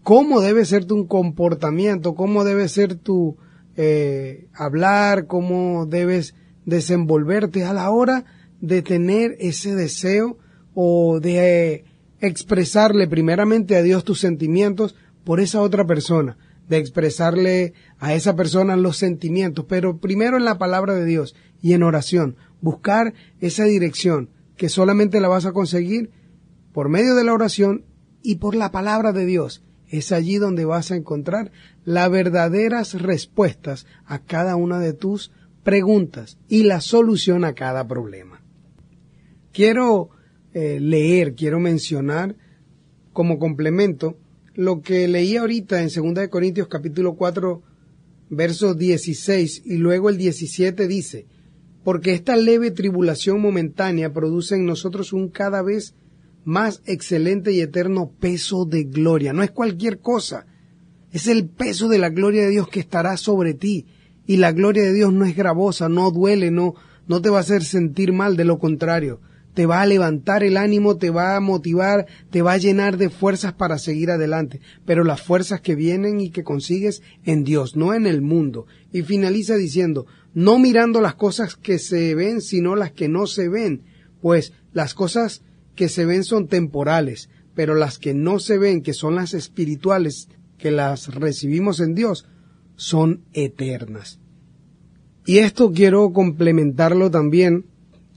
cómo debe ser tu comportamiento, cómo debe ser tu eh, hablar, cómo debes desenvolverte a la hora de tener ese deseo o de eh, expresarle primeramente a Dios tus sentimientos por esa otra persona, de expresarle a esa persona los sentimientos, pero primero en la palabra de Dios y en oración, buscar esa dirección que solamente la vas a conseguir por medio de la oración y por la palabra de Dios. Es allí donde vas a encontrar las verdaderas respuestas a cada una de tus preguntas y la solución a cada problema. Quiero eh, leer, quiero mencionar como complemento lo que leí ahorita en 2 Corintios capítulo 4 verso 16 y luego el 17 dice, porque esta leve tribulación momentánea produce en nosotros un cada vez más excelente y eterno peso de gloria. No es cualquier cosa, es el peso de la gloria de Dios que estará sobre ti. Y la gloria de Dios no es gravosa, no duele, no, no te va a hacer sentir mal, de lo contrario, te va a levantar el ánimo, te va a motivar, te va a llenar de fuerzas para seguir adelante, pero las fuerzas que vienen y que consigues en Dios, no en el mundo. Y finaliza diciendo, no mirando las cosas que se ven, sino las que no se ven, pues las cosas que se ven son temporales, pero las que no se ven, que son las espirituales, que las recibimos en Dios, son eternas. Y esto quiero complementarlo también,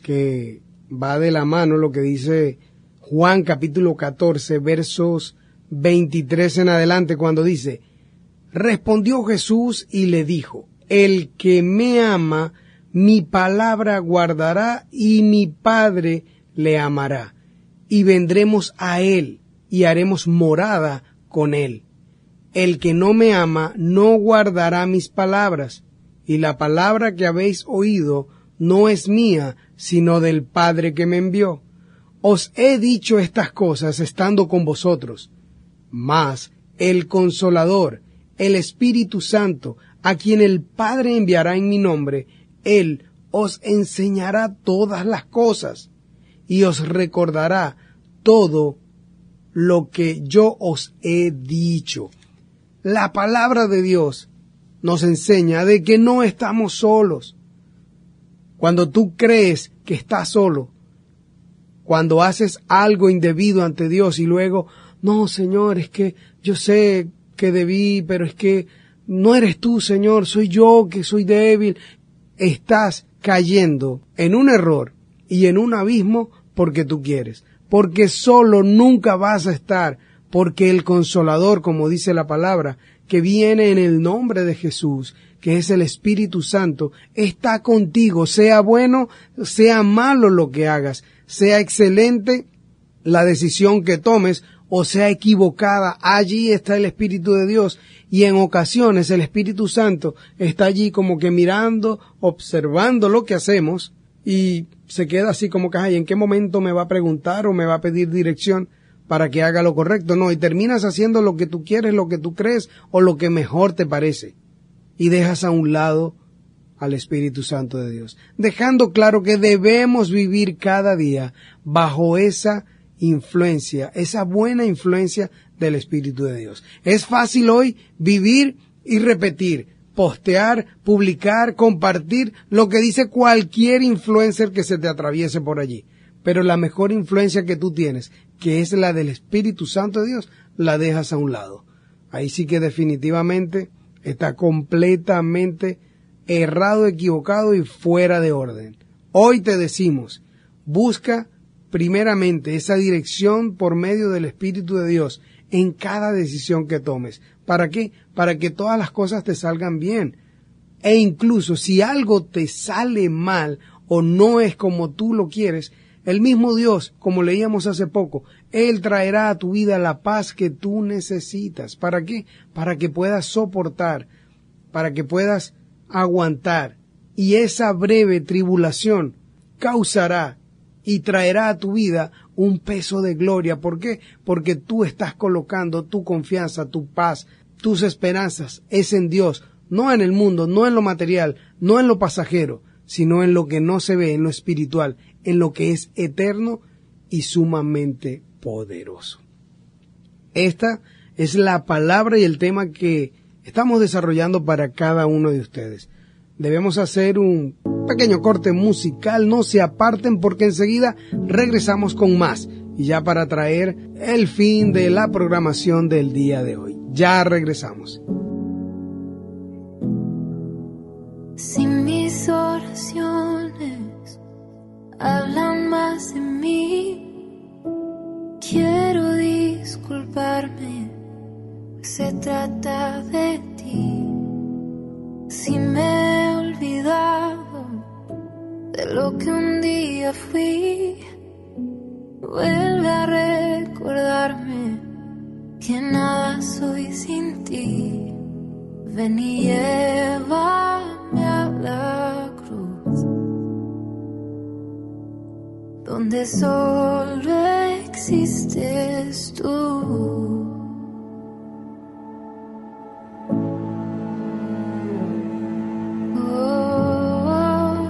que va de la mano lo que dice Juan capítulo 14 versos 23 en adelante cuando dice, Respondió Jesús y le dijo, El que me ama, mi palabra guardará y mi Padre le amará. Y vendremos a él y haremos morada con él. El que no me ama no guardará mis palabras, y la palabra que habéis oído no es mía, sino del Padre que me envió. Os he dicho estas cosas estando con vosotros. Mas el consolador, el Espíritu Santo, a quien el Padre enviará en mi nombre, Él os enseñará todas las cosas y os recordará todo lo que yo os he dicho. La palabra de Dios nos enseña de que no estamos solos. Cuando tú crees que estás solo, cuando haces algo indebido ante Dios y luego, no, Señor, es que yo sé que debí, pero es que no eres tú, Señor, soy yo que soy débil. Estás cayendo en un error y en un abismo porque tú quieres, porque solo nunca vas a estar, porque el consolador, como dice la palabra, que viene en el nombre de Jesús, que es el Espíritu Santo, está contigo, sea bueno, sea malo lo que hagas, sea excelente la decisión que tomes o sea equivocada, allí está el Espíritu de Dios. Y en ocasiones el Espíritu Santo está allí como que mirando, observando lo que hacemos y se queda así como que, ay, ¿en qué momento me va a preguntar o me va a pedir dirección para que haga lo correcto? No, y terminas haciendo lo que tú quieres, lo que tú crees o lo que mejor te parece y dejas a un lado al Espíritu Santo de Dios, dejando claro que debemos vivir cada día bajo esa influencia, esa buena influencia del Espíritu de Dios. Es fácil hoy vivir y repetir, postear, publicar, compartir lo que dice cualquier influencer que se te atraviese por allí. Pero la mejor influencia que tú tienes, que es la del Espíritu Santo de Dios, la dejas a un lado. Ahí sí que definitivamente está completamente errado, equivocado y fuera de orden. Hoy te decimos, busca primeramente esa dirección por medio del Espíritu de Dios en cada decisión que tomes. ¿Para qué? Para que todas las cosas te salgan bien. E incluso si algo te sale mal o no es como tú lo quieres, el mismo Dios, como leíamos hace poco, Él traerá a tu vida la paz que tú necesitas. ¿Para qué? Para que puedas soportar, para que puedas aguantar. Y esa breve tribulación causará y traerá a tu vida un peso de gloria. ¿Por qué? Porque tú estás colocando tu confianza, tu paz, tus esperanzas es en Dios, no en el mundo, no en lo material, no en lo pasajero, sino en lo que no se ve, en lo espiritual, en lo que es eterno y sumamente poderoso. Esta es la palabra y el tema que estamos desarrollando para cada uno de ustedes. Debemos hacer un pequeño corte musical, no se aparten porque enseguida regresamos con más y ya para traer el fin de la programación del día de hoy. Ya regresamos.
Si mis oraciones hablan más de mí, quiero disculparme, pues se trata de ti. Si me he olvidado de lo que un día fui, vuelve a recordarme que nada soy sin ti. Ven y llévame a la cruz, donde solo existes tú. Oh,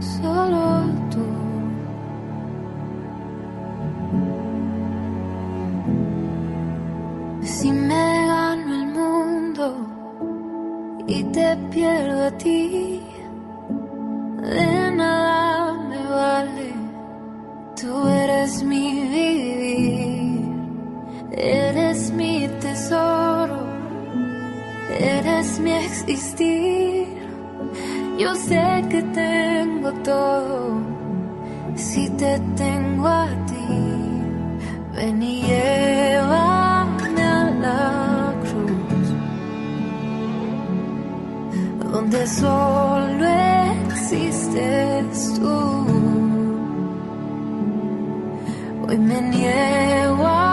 solo tú. Si me gano el mundo y te pierdo a ti, eres mi vivir, eres mi tesoro, eres mi existir. Yo sé que tengo todo
si te tengo a ti, ven y llévame a la cruz, donde solo existes tú. Hoy me niego a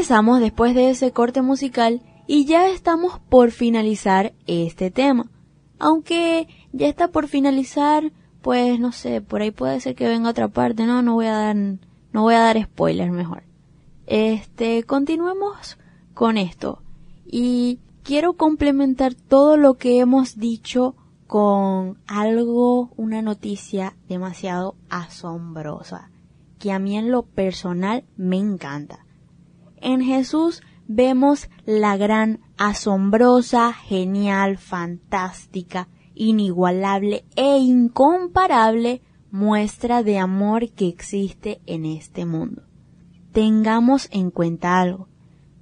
Regresamos después de ese corte musical y ya estamos por finalizar este tema. Aunque ya está por finalizar, pues no sé, por ahí puede ser que venga otra parte, no, no voy a dar, no voy a dar spoilers mejor. Este, continuemos con esto. Y quiero complementar todo lo que hemos dicho con algo, una noticia demasiado asombrosa, que a mí en lo personal me encanta. En Jesús vemos la gran, asombrosa, genial, fantástica, inigualable e incomparable muestra de amor que existe en este mundo. Tengamos en cuenta algo.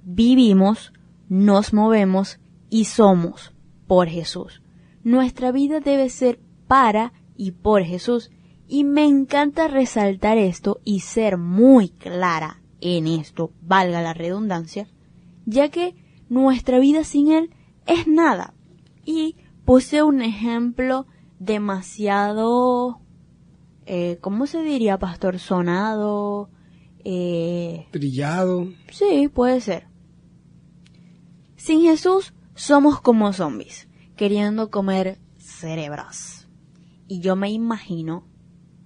Vivimos, nos movemos y somos por Jesús. Nuestra vida debe ser para y por Jesús. Y me encanta resaltar esto y ser muy clara en esto, valga la redundancia, ya que nuestra vida sin Él es nada. Y puse un ejemplo demasiado, eh, ¿cómo se diría, pastor? Sonado, eh,
Trillado.
Sí, puede ser. Sin Jesús somos como zombies, queriendo comer cerebros. Y yo me imagino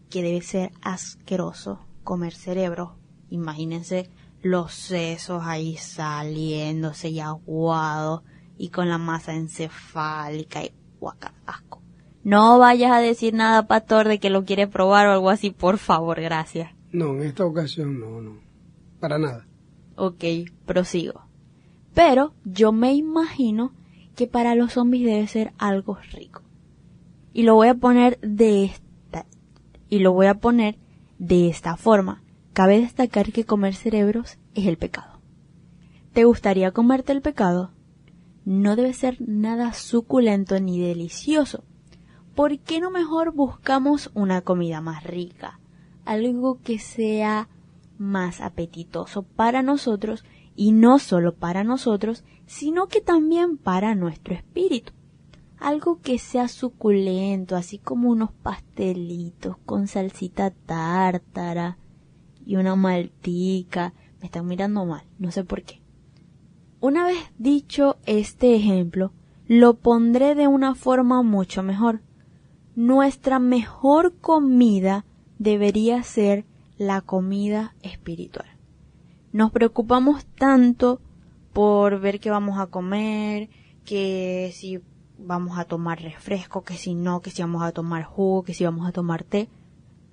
que debe ser asqueroso comer cerebro. Imagínense los sesos ahí saliéndose y aguados y con la masa encefálica y guaca, asco. No vayas a decir nada, pastor, de que lo quieres probar o algo así, por favor, gracias.
No, en esta ocasión no, no. Para nada.
Ok, prosigo. Pero yo me imagino que para los zombies debe ser algo rico. Y lo voy a poner de esta y lo voy a poner de esta forma. Cabe destacar que comer cerebros es el pecado. ¿Te gustaría comerte el pecado? No debe ser nada suculento ni delicioso. ¿Por qué no mejor buscamos una comida más rica? Algo que sea más apetitoso para nosotros y no solo para nosotros, sino que también para nuestro espíritu. algo que sea suculento, así como unos pastelitos con salsita tártara y una maltica. Me están mirando mal, no sé por qué. Una vez dicho este ejemplo, lo pondré de una forma mucho mejor. Nuestra mejor comida debería ser la comida espiritual. Nos preocupamos tanto por ver qué vamos a comer, que si vamos a tomar refresco, que si no, que si vamos a tomar jugo, que si vamos a tomar té,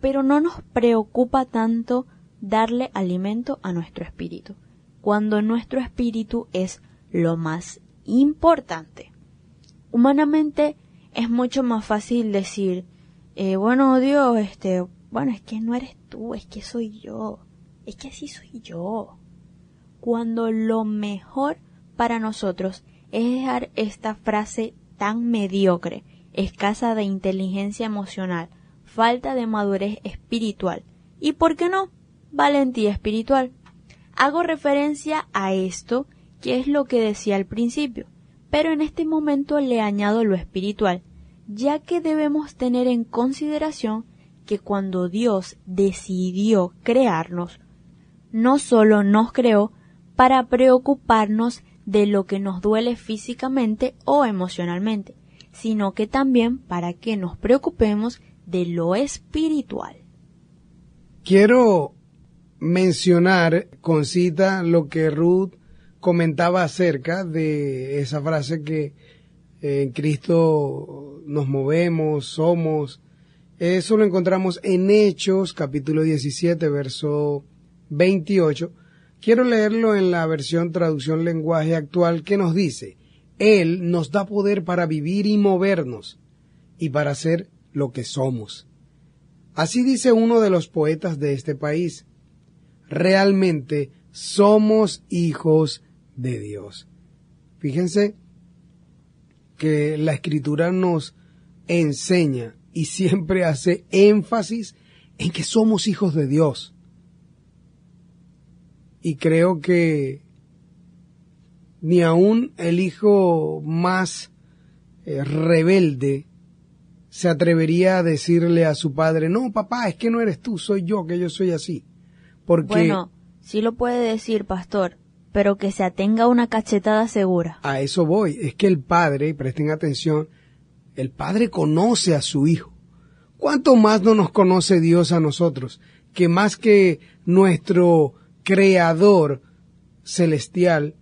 pero no nos preocupa tanto darle alimento a nuestro espíritu, cuando nuestro espíritu es lo más importante. Humanamente es mucho más fácil decir, eh, bueno Dios, este, bueno, es que no eres tú, es que soy yo, es que así soy yo. Cuando lo mejor para nosotros es dejar esta frase tan mediocre, escasa de inteligencia emocional, falta de madurez espiritual y, ¿por qué no?, valentía espiritual. Hago referencia a esto, que es lo que decía al principio, pero en este momento le añado lo espiritual, ya que debemos tener en consideración que cuando Dios decidió crearnos, no solo nos creó para preocuparnos de lo que nos duele físicamente o emocionalmente, sino que también para que nos preocupemos de lo espiritual.
Quiero mencionar con cita lo que Ruth comentaba acerca de esa frase que en Cristo nos movemos, somos. Eso lo encontramos en Hechos, capítulo 17, verso 28. Quiero leerlo en la versión traducción lenguaje actual que nos dice, Él nos da poder para vivir y movernos y para ser lo que somos. Así dice uno de los poetas de este país. Realmente somos hijos de Dios. Fíjense que la escritura nos enseña y siempre hace énfasis en que somos hijos de Dios. Y creo que ni aún el hijo más eh, rebelde se atrevería a decirle a su padre, no, papá, es que no eres tú, soy yo, que yo soy así. Porque
Bueno, sí lo puede decir, pastor, pero que se atenga a una cachetada segura.
a eso voy, es que el padre, presten atención, el padre conoce a su hijo. ¿Cuánto más no nos conoce Dios a nosotros? Que más que nuestro creador celestial,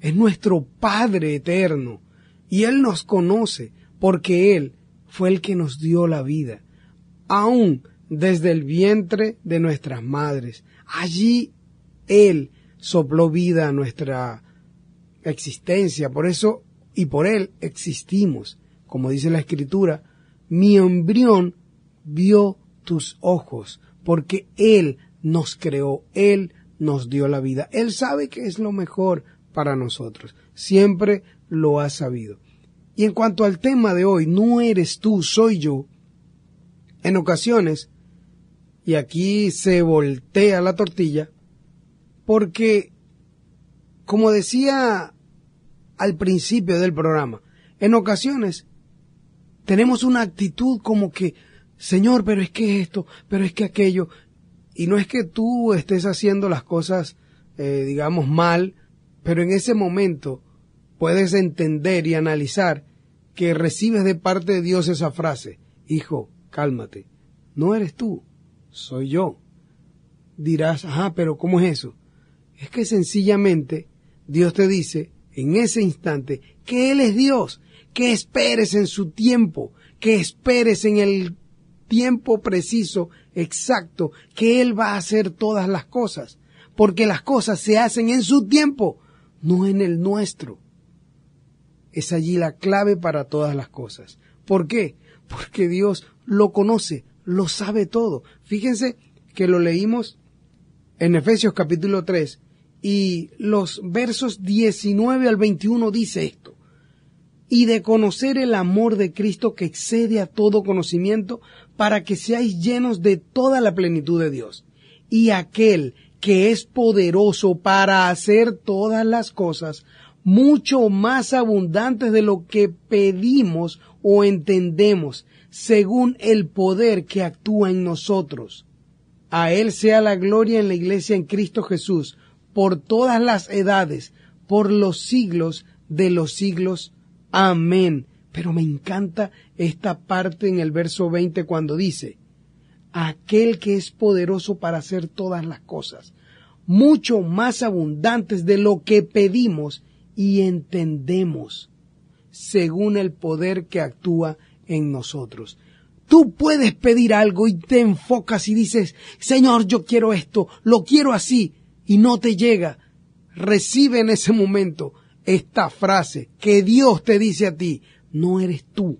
es nuestro Padre eterno. Y Él nos conoce porque Él fue el que nos dio la vida. Aún desde el vientre de nuestras madres. Allí Él sopló vida a nuestra existencia. Por eso y por Él existimos. Como dice la Escritura, mi embrión vio tus ojos, porque Él nos creó, Él nos dio la vida. Él sabe que es lo mejor para nosotros. Siempre lo ha sabido. Y en cuanto al tema de hoy, no eres tú, soy yo. En ocasiones, y aquí se voltea la tortilla, porque, como decía al principio del programa, en ocasiones tenemos una actitud como que, Señor, pero es que esto, pero es que aquello, y no es que tú estés haciendo las cosas, eh, digamos, mal, pero en ese momento puedes entender y analizar que recibes de parte de Dios esa frase, hijo, cálmate, no eres tú, soy yo. Dirás, ajá, pero ¿cómo es eso? Es que sencillamente Dios te dice en ese instante que Él es Dios, que esperes en su tiempo, que esperes en el tiempo preciso, exacto, que Él va a hacer todas las cosas, porque las cosas se hacen en su tiempo, no en el nuestro. Es allí la clave para todas las cosas. ¿Por qué? Porque Dios lo conoce, lo sabe todo. Fíjense que lo leímos en Efesios capítulo 3 y los versos 19 al 21 dice esto. Y de conocer el amor de Cristo que excede a todo conocimiento para que seáis llenos de toda la plenitud de Dios. Y aquel que es poderoso para hacer todas las cosas mucho más abundantes de lo que pedimos o entendemos, según el poder que actúa en nosotros. A Él sea la gloria en la iglesia en Cristo Jesús, por todas las edades, por los siglos de los siglos. Amén. Pero me encanta esta parte en el verso 20 cuando dice, aquel que es poderoso para hacer todas las cosas, mucho más abundantes de lo que pedimos y entendemos, según el poder que actúa en nosotros. Tú puedes pedir algo y te enfocas y dices, Señor, yo quiero esto, lo quiero así, y no te llega. Recibe en ese momento esta frase que Dios te dice a ti, no eres tú,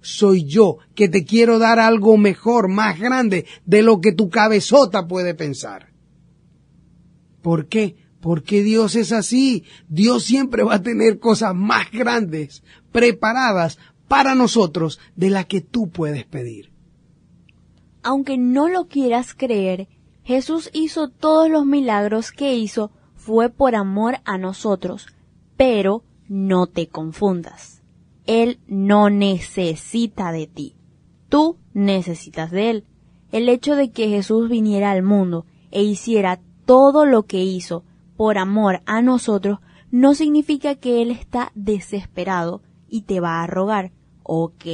soy yo que te quiero dar algo mejor, más grande de lo que tu cabezota puede pensar. ¿Por qué? Porque Dios es así. Dios siempre va a tener cosas más grandes preparadas para nosotros de las que tú puedes pedir.
Aunque no lo quieras creer, Jesús hizo todos los milagros que hizo fue por amor a nosotros, pero no te confundas. Él no necesita de ti. Tú necesitas de Él. El hecho de que Jesús viniera al mundo e hiciera todo lo que hizo por amor a nosotros no significa que Él está desesperado y te va a rogar. Ok,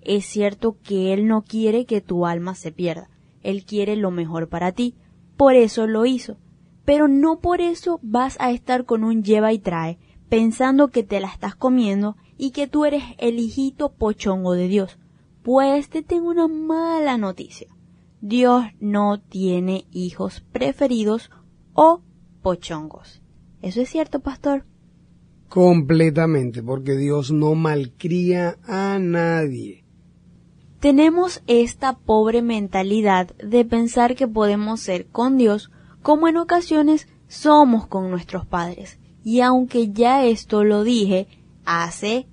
es cierto que Él no quiere que tu alma se pierda. Él quiere lo mejor para ti. Por eso lo hizo. Pero no por eso vas a estar con un lleva y trae, pensando que te la estás comiendo y que tú eres el hijito pochongo de Dios. Pues te tengo una mala noticia. Dios no tiene hijos preferidos o pochongos. ¿Eso es cierto, pastor?
Completamente, porque Dios no malcría a nadie.
Tenemos esta pobre mentalidad de pensar que podemos ser con Dios como en ocasiones somos con nuestros padres. Y aunque ya esto lo dije hace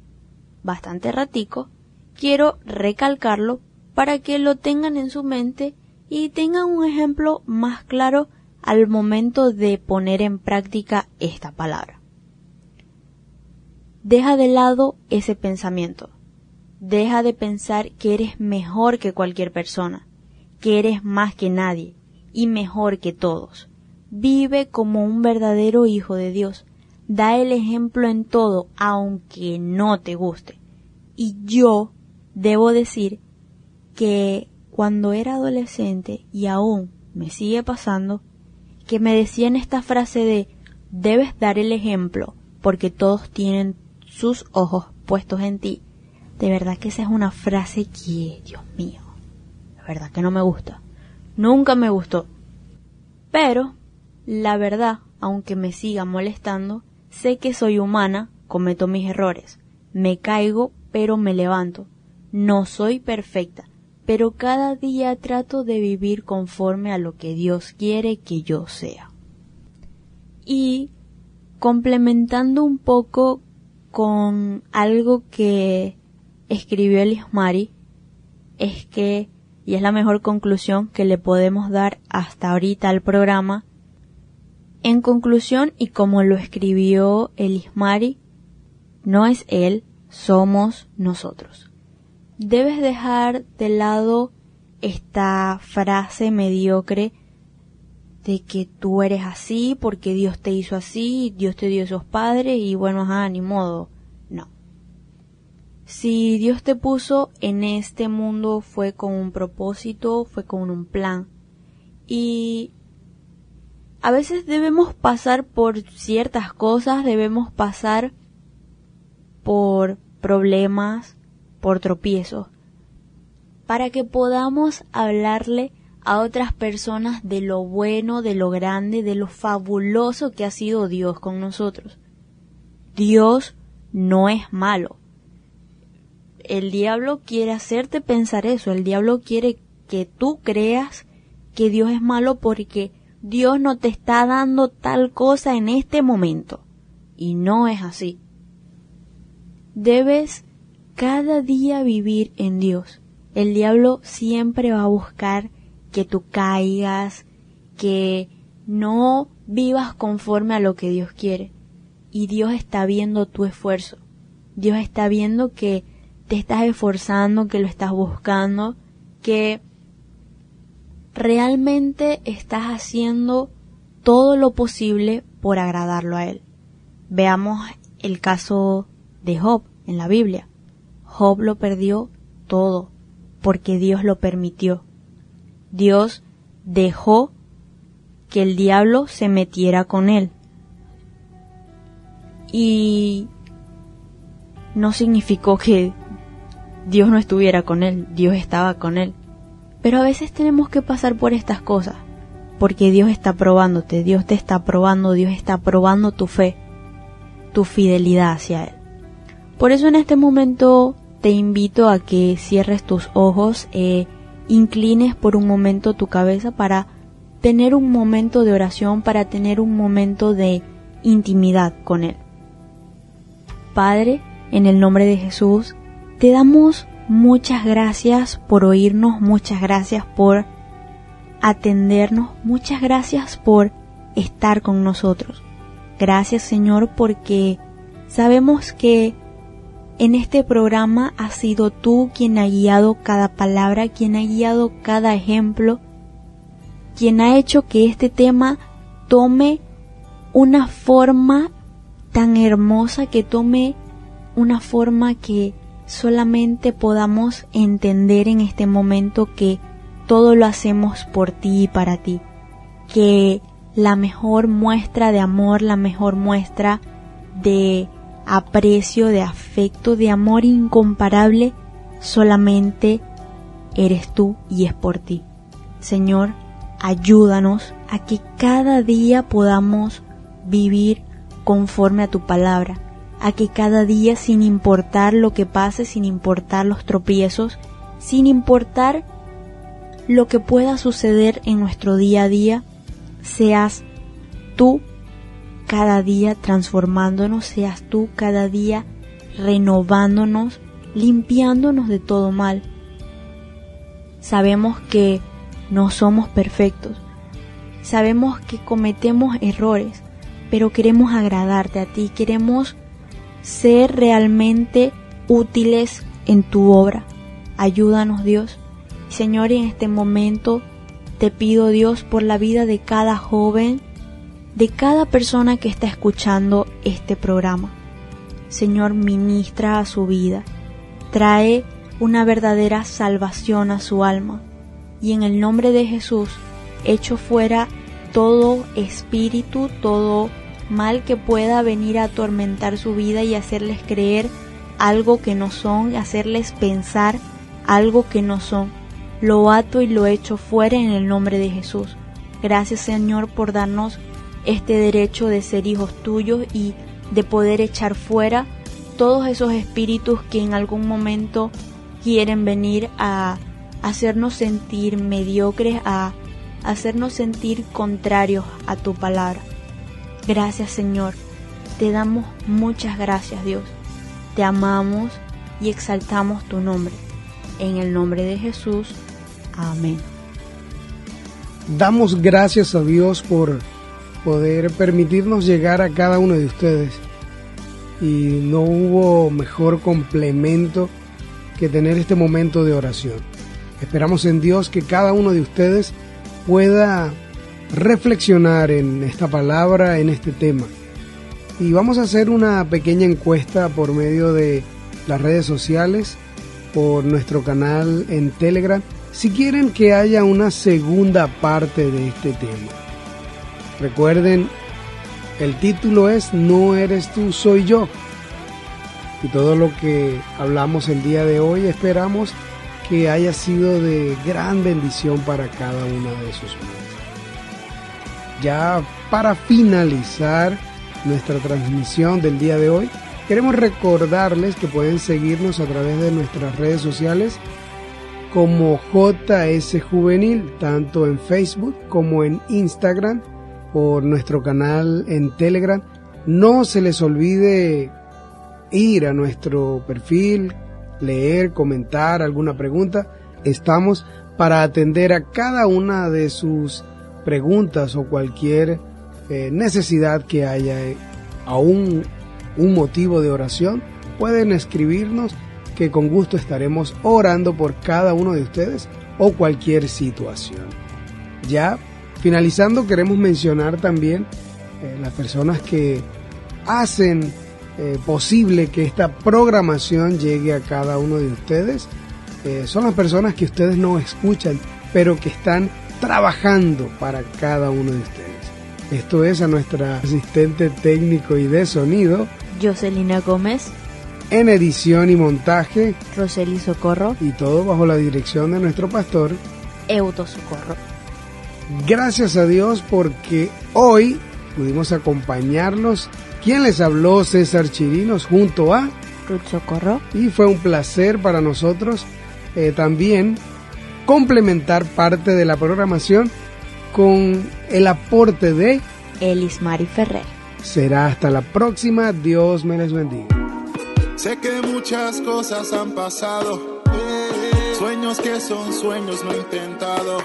bastante ratico, quiero recalcarlo para que lo tengan en su mente y tengan un ejemplo más claro al momento de poner en práctica esta palabra. Deja de lado ese pensamiento. Deja de pensar que eres mejor que cualquier persona, que eres más que nadie y mejor que todos. Vive como un verdadero hijo de Dios. Da el ejemplo en todo, aunque no te guste. Y yo debo decir que cuando era adolescente y aún me sigue pasando, que me decían esta frase de debes dar el ejemplo porque todos tienen sus ojos puestos en ti. De verdad que esa es una frase que, Dios mío, la verdad que no me gusta. Nunca me gustó. Pero, la verdad, aunque me siga molestando, sé que soy humana, cometo mis errores. Me caigo, pero me levanto. No soy perfecta, pero cada día trato de vivir conforme a lo que Dios quiere que yo sea. Y complementando un poco con algo que escribió el Ismari, es que, y es la mejor conclusión que le podemos dar hasta ahorita al programa, en conclusión, y como lo escribió el Ismari, no es él, somos nosotros. Debes dejar de lado esta frase mediocre de que tú eres así porque Dios te hizo así, Dios te dio esos padres y bueno, ajá, ni modo. No. Si Dios te puso en este mundo fue con un propósito, fue con un plan. Y a veces debemos pasar por ciertas cosas, debemos pasar por problemas, por tropiezos, para que podamos hablarle a otras personas de lo bueno, de lo grande, de lo fabuloso que ha sido Dios con nosotros. Dios no es malo. El diablo quiere hacerte pensar eso, el diablo quiere que tú creas que Dios es malo porque Dios no te está dando tal cosa en este momento. Y no es así. Debes cada día vivir en Dios. El diablo siempre va a buscar que tú caigas, que no vivas conforme a lo que Dios quiere. y Dios está viendo tu esfuerzo. Dios está viendo que te estás esforzando, que lo estás buscando, que realmente estás haciendo todo lo posible por agradarlo a Él. Veamos el caso de Job en la Biblia. Job lo perdió todo porque Dios lo permitió. Dios dejó que el diablo se metiera con él. Y no significó que Dios no estuviera con él, Dios estaba con él. Pero a veces tenemos que pasar por estas cosas, porque Dios está probándote, Dios te está probando, Dios está probando tu fe, tu fidelidad hacia Él. Por eso en este momento te invito a que cierres tus ojos e inclines por un momento tu cabeza para tener un momento de oración, para tener un momento de intimidad con Él. Padre, en el nombre de Jesús, te damos muchas gracias por oírnos, muchas gracias por atendernos, muchas gracias por estar con nosotros. Gracias Señor porque sabemos que en este programa has sido tú quien ha guiado cada palabra, quien ha guiado cada ejemplo, quien ha hecho que este tema tome una forma tan hermosa, que tome una forma que solamente podamos entender en este momento que todo lo hacemos por ti y para ti, que la mejor muestra de amor, la mejor muestra de aprecio, de afecto, de amor incomparable, solamente eres tú y es por ti. Señor, ayúdanos a que cada día podamos vivir conforme a tu palabra, a que cada día, sin importar lo que pase, sin importar los tropiezos, sin importar lo que pueda suceder en nuestro día a día, seas tú cada día transformándonos, seas tú cada día renovándonos, limpiándonos de todo mal. Sabemos que no somos perfectos, sabemos que cometemos errores, pero queremos agradarte a ti, queremos ser realmente útiles en tu obra. Ayúdanos Dios. Señor, en este momento te pido Dios por la vida de cada joven, de cada persona que está escuchando este programa. Señor, ministra a su vida. Trae una verdadera salvación a su alma. Y en el nombre de Jesús, echo fuera todo espíritu, todo mal que pueda venir a atormentar su vida y hacerles creer algo que no son, hacerles pensar algo que no son. Lo ato y lo echo fuera en el nombre de Jesús. Gracias Señor por darnos este derecho de ser hijos tuyos y de poder echar fuera todos esos espíritus que en algún momento quieren venir a hacernos sentir mediocres, a hacernos sentir contrarios a tu palabra. Gracias Señor, te damos muchas gracias Dios, te amamos y exaltamos tu nombre. En el nombre de Jesús, amén.
Damos gracias a Dios por poder permitirnos llegar a cada uno de ustedes. Y no hubo mejor complemento que tener este momento de oración. Esperamos en Dios que cada uno de ustedes pueda reflexionar en esta palabra, en este tema. Y vamos a hacer una pequeña encuesta por medio de las redes sociales, por nuestro canal en Telegram, si quieren que haya una segunda parte de este tema. Recuerden, el título es No eres tú, soy yo. Y todo lo que hablamos el día de hoy esperamos que haya sido de gran bendición para cada una de sus vidas ya para finalizar nuestra transmisión del día de hoy, queremos recordarles que pueden seguirnos a través de nuestras redes sociales como JS Juvenil, tanto en Facebook como en Instagram, por nuestro canal en Telegram. No se les olvide ir a nuestro perfil, leer, comentar alguna pregunta. Estamos para atender a cada una de sus preguntas o cualquier eh, necesidad que haya aún un motivo de oración, pueden escribirnos que con gusto estaremos orando por cada uno de ustedes o cualquier situación. Ya finalizando, queremos mencionar también eh, las personas que hacen eh, posible que esta programación llegue a cada uno de ustedes. Eh, son las personas que ustedes no escuchan, pero que están trabajando para cada uno de ustedes. Esto es a nuestra asistente técnico y de sonido,
Jocelina Gómez,
en edición y montaje,
Roseli Socorro,
y todo bajo la dirección de nuestro pastor.
Euto Socorro.
Gracias a Dios porque hoy pudimos acompañarlos. Quien les habló, César Chirinos, junto a...
Ruth Socorro,
Y fue un placer para nosotros eh, también complementar parte de la programación con el aporte de...
Elis Mari Ferrer.
Será hasta la próxima. Dios me les bendiga.
Sé que muchas cosas han pasado, sueños que son sueños no intentado,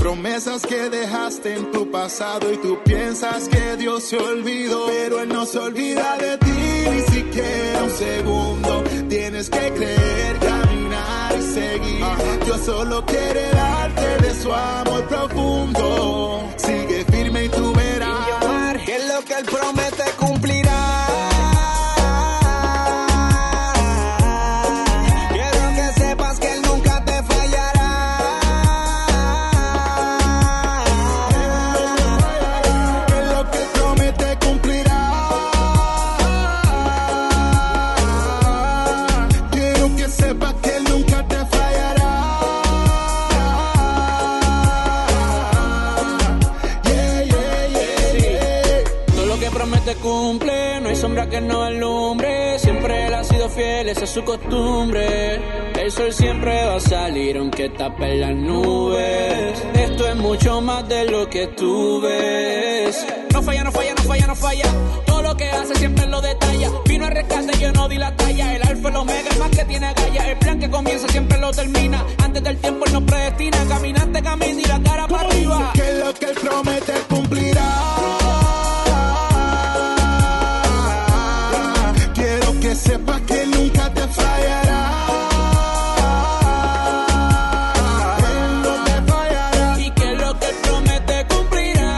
promesas que dejaste en tu pasado y tú piensas que Dios se olvidó, pero Él no se olvida de ti ni siquiera un segundo. Tienes que creer, caminar y seguir. Dios solo quiere darte de su amor profundo. Sigue firme y tú verás que lo que Él promete que
no alumbre. Siempre él ha sido fiel, esa es su costumbre. El sol siempre va a salir aunque tape las nubes. Esto es mucho más de lo que tú ves. No falla, no falla, no falla, no falla. Todo lo que hace siempre lo detalla. Vino a rescate, yo no di la talla. El alfa, el omega, el más que tiene galla. El plan que comienza siempre lo termina. Antes del tiempo él nos predestina. Caminante camina y la cara para arriba.
Que lo que Él promete cumplirá. Quiero que sepas que nunca te fallará. Él no te fallará.
Y que lo que él promete cumplirá.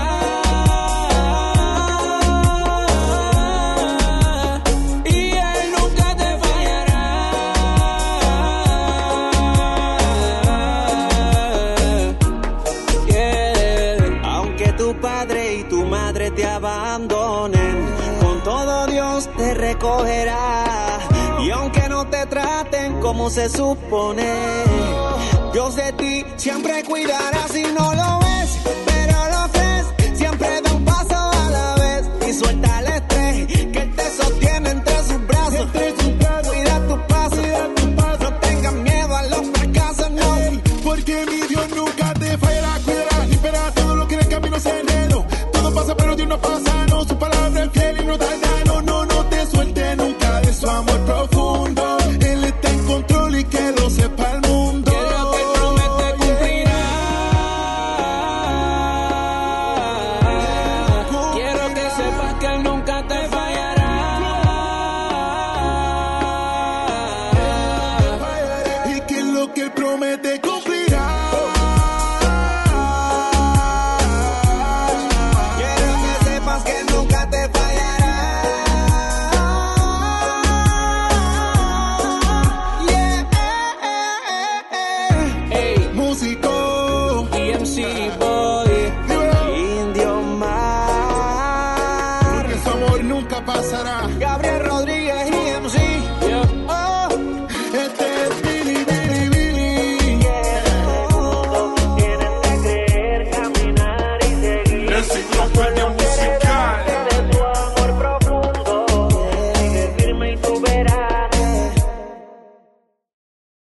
Y él nunca te fallará. Yeah.
Aunque tu padre y tu madre te abandonen, con todo Dios te recogerá. Como se supone, Dios de ti siempre cuidará si no lo ves, pero lo crees. Siempre da un paso a la vez y suelta el estrés que Él te sostiene entre sus brazos. Cuida tu paso, no tengas miedo a los fracasos, no.
Porque mi Dios nunca te fallará, cuidará, limpiará todo lo que en el camino se enredo. Todo pasa, pero Dios no pasa, no. Su palabra es fiel y no tarda, no, no, no te suelte nunca de su amor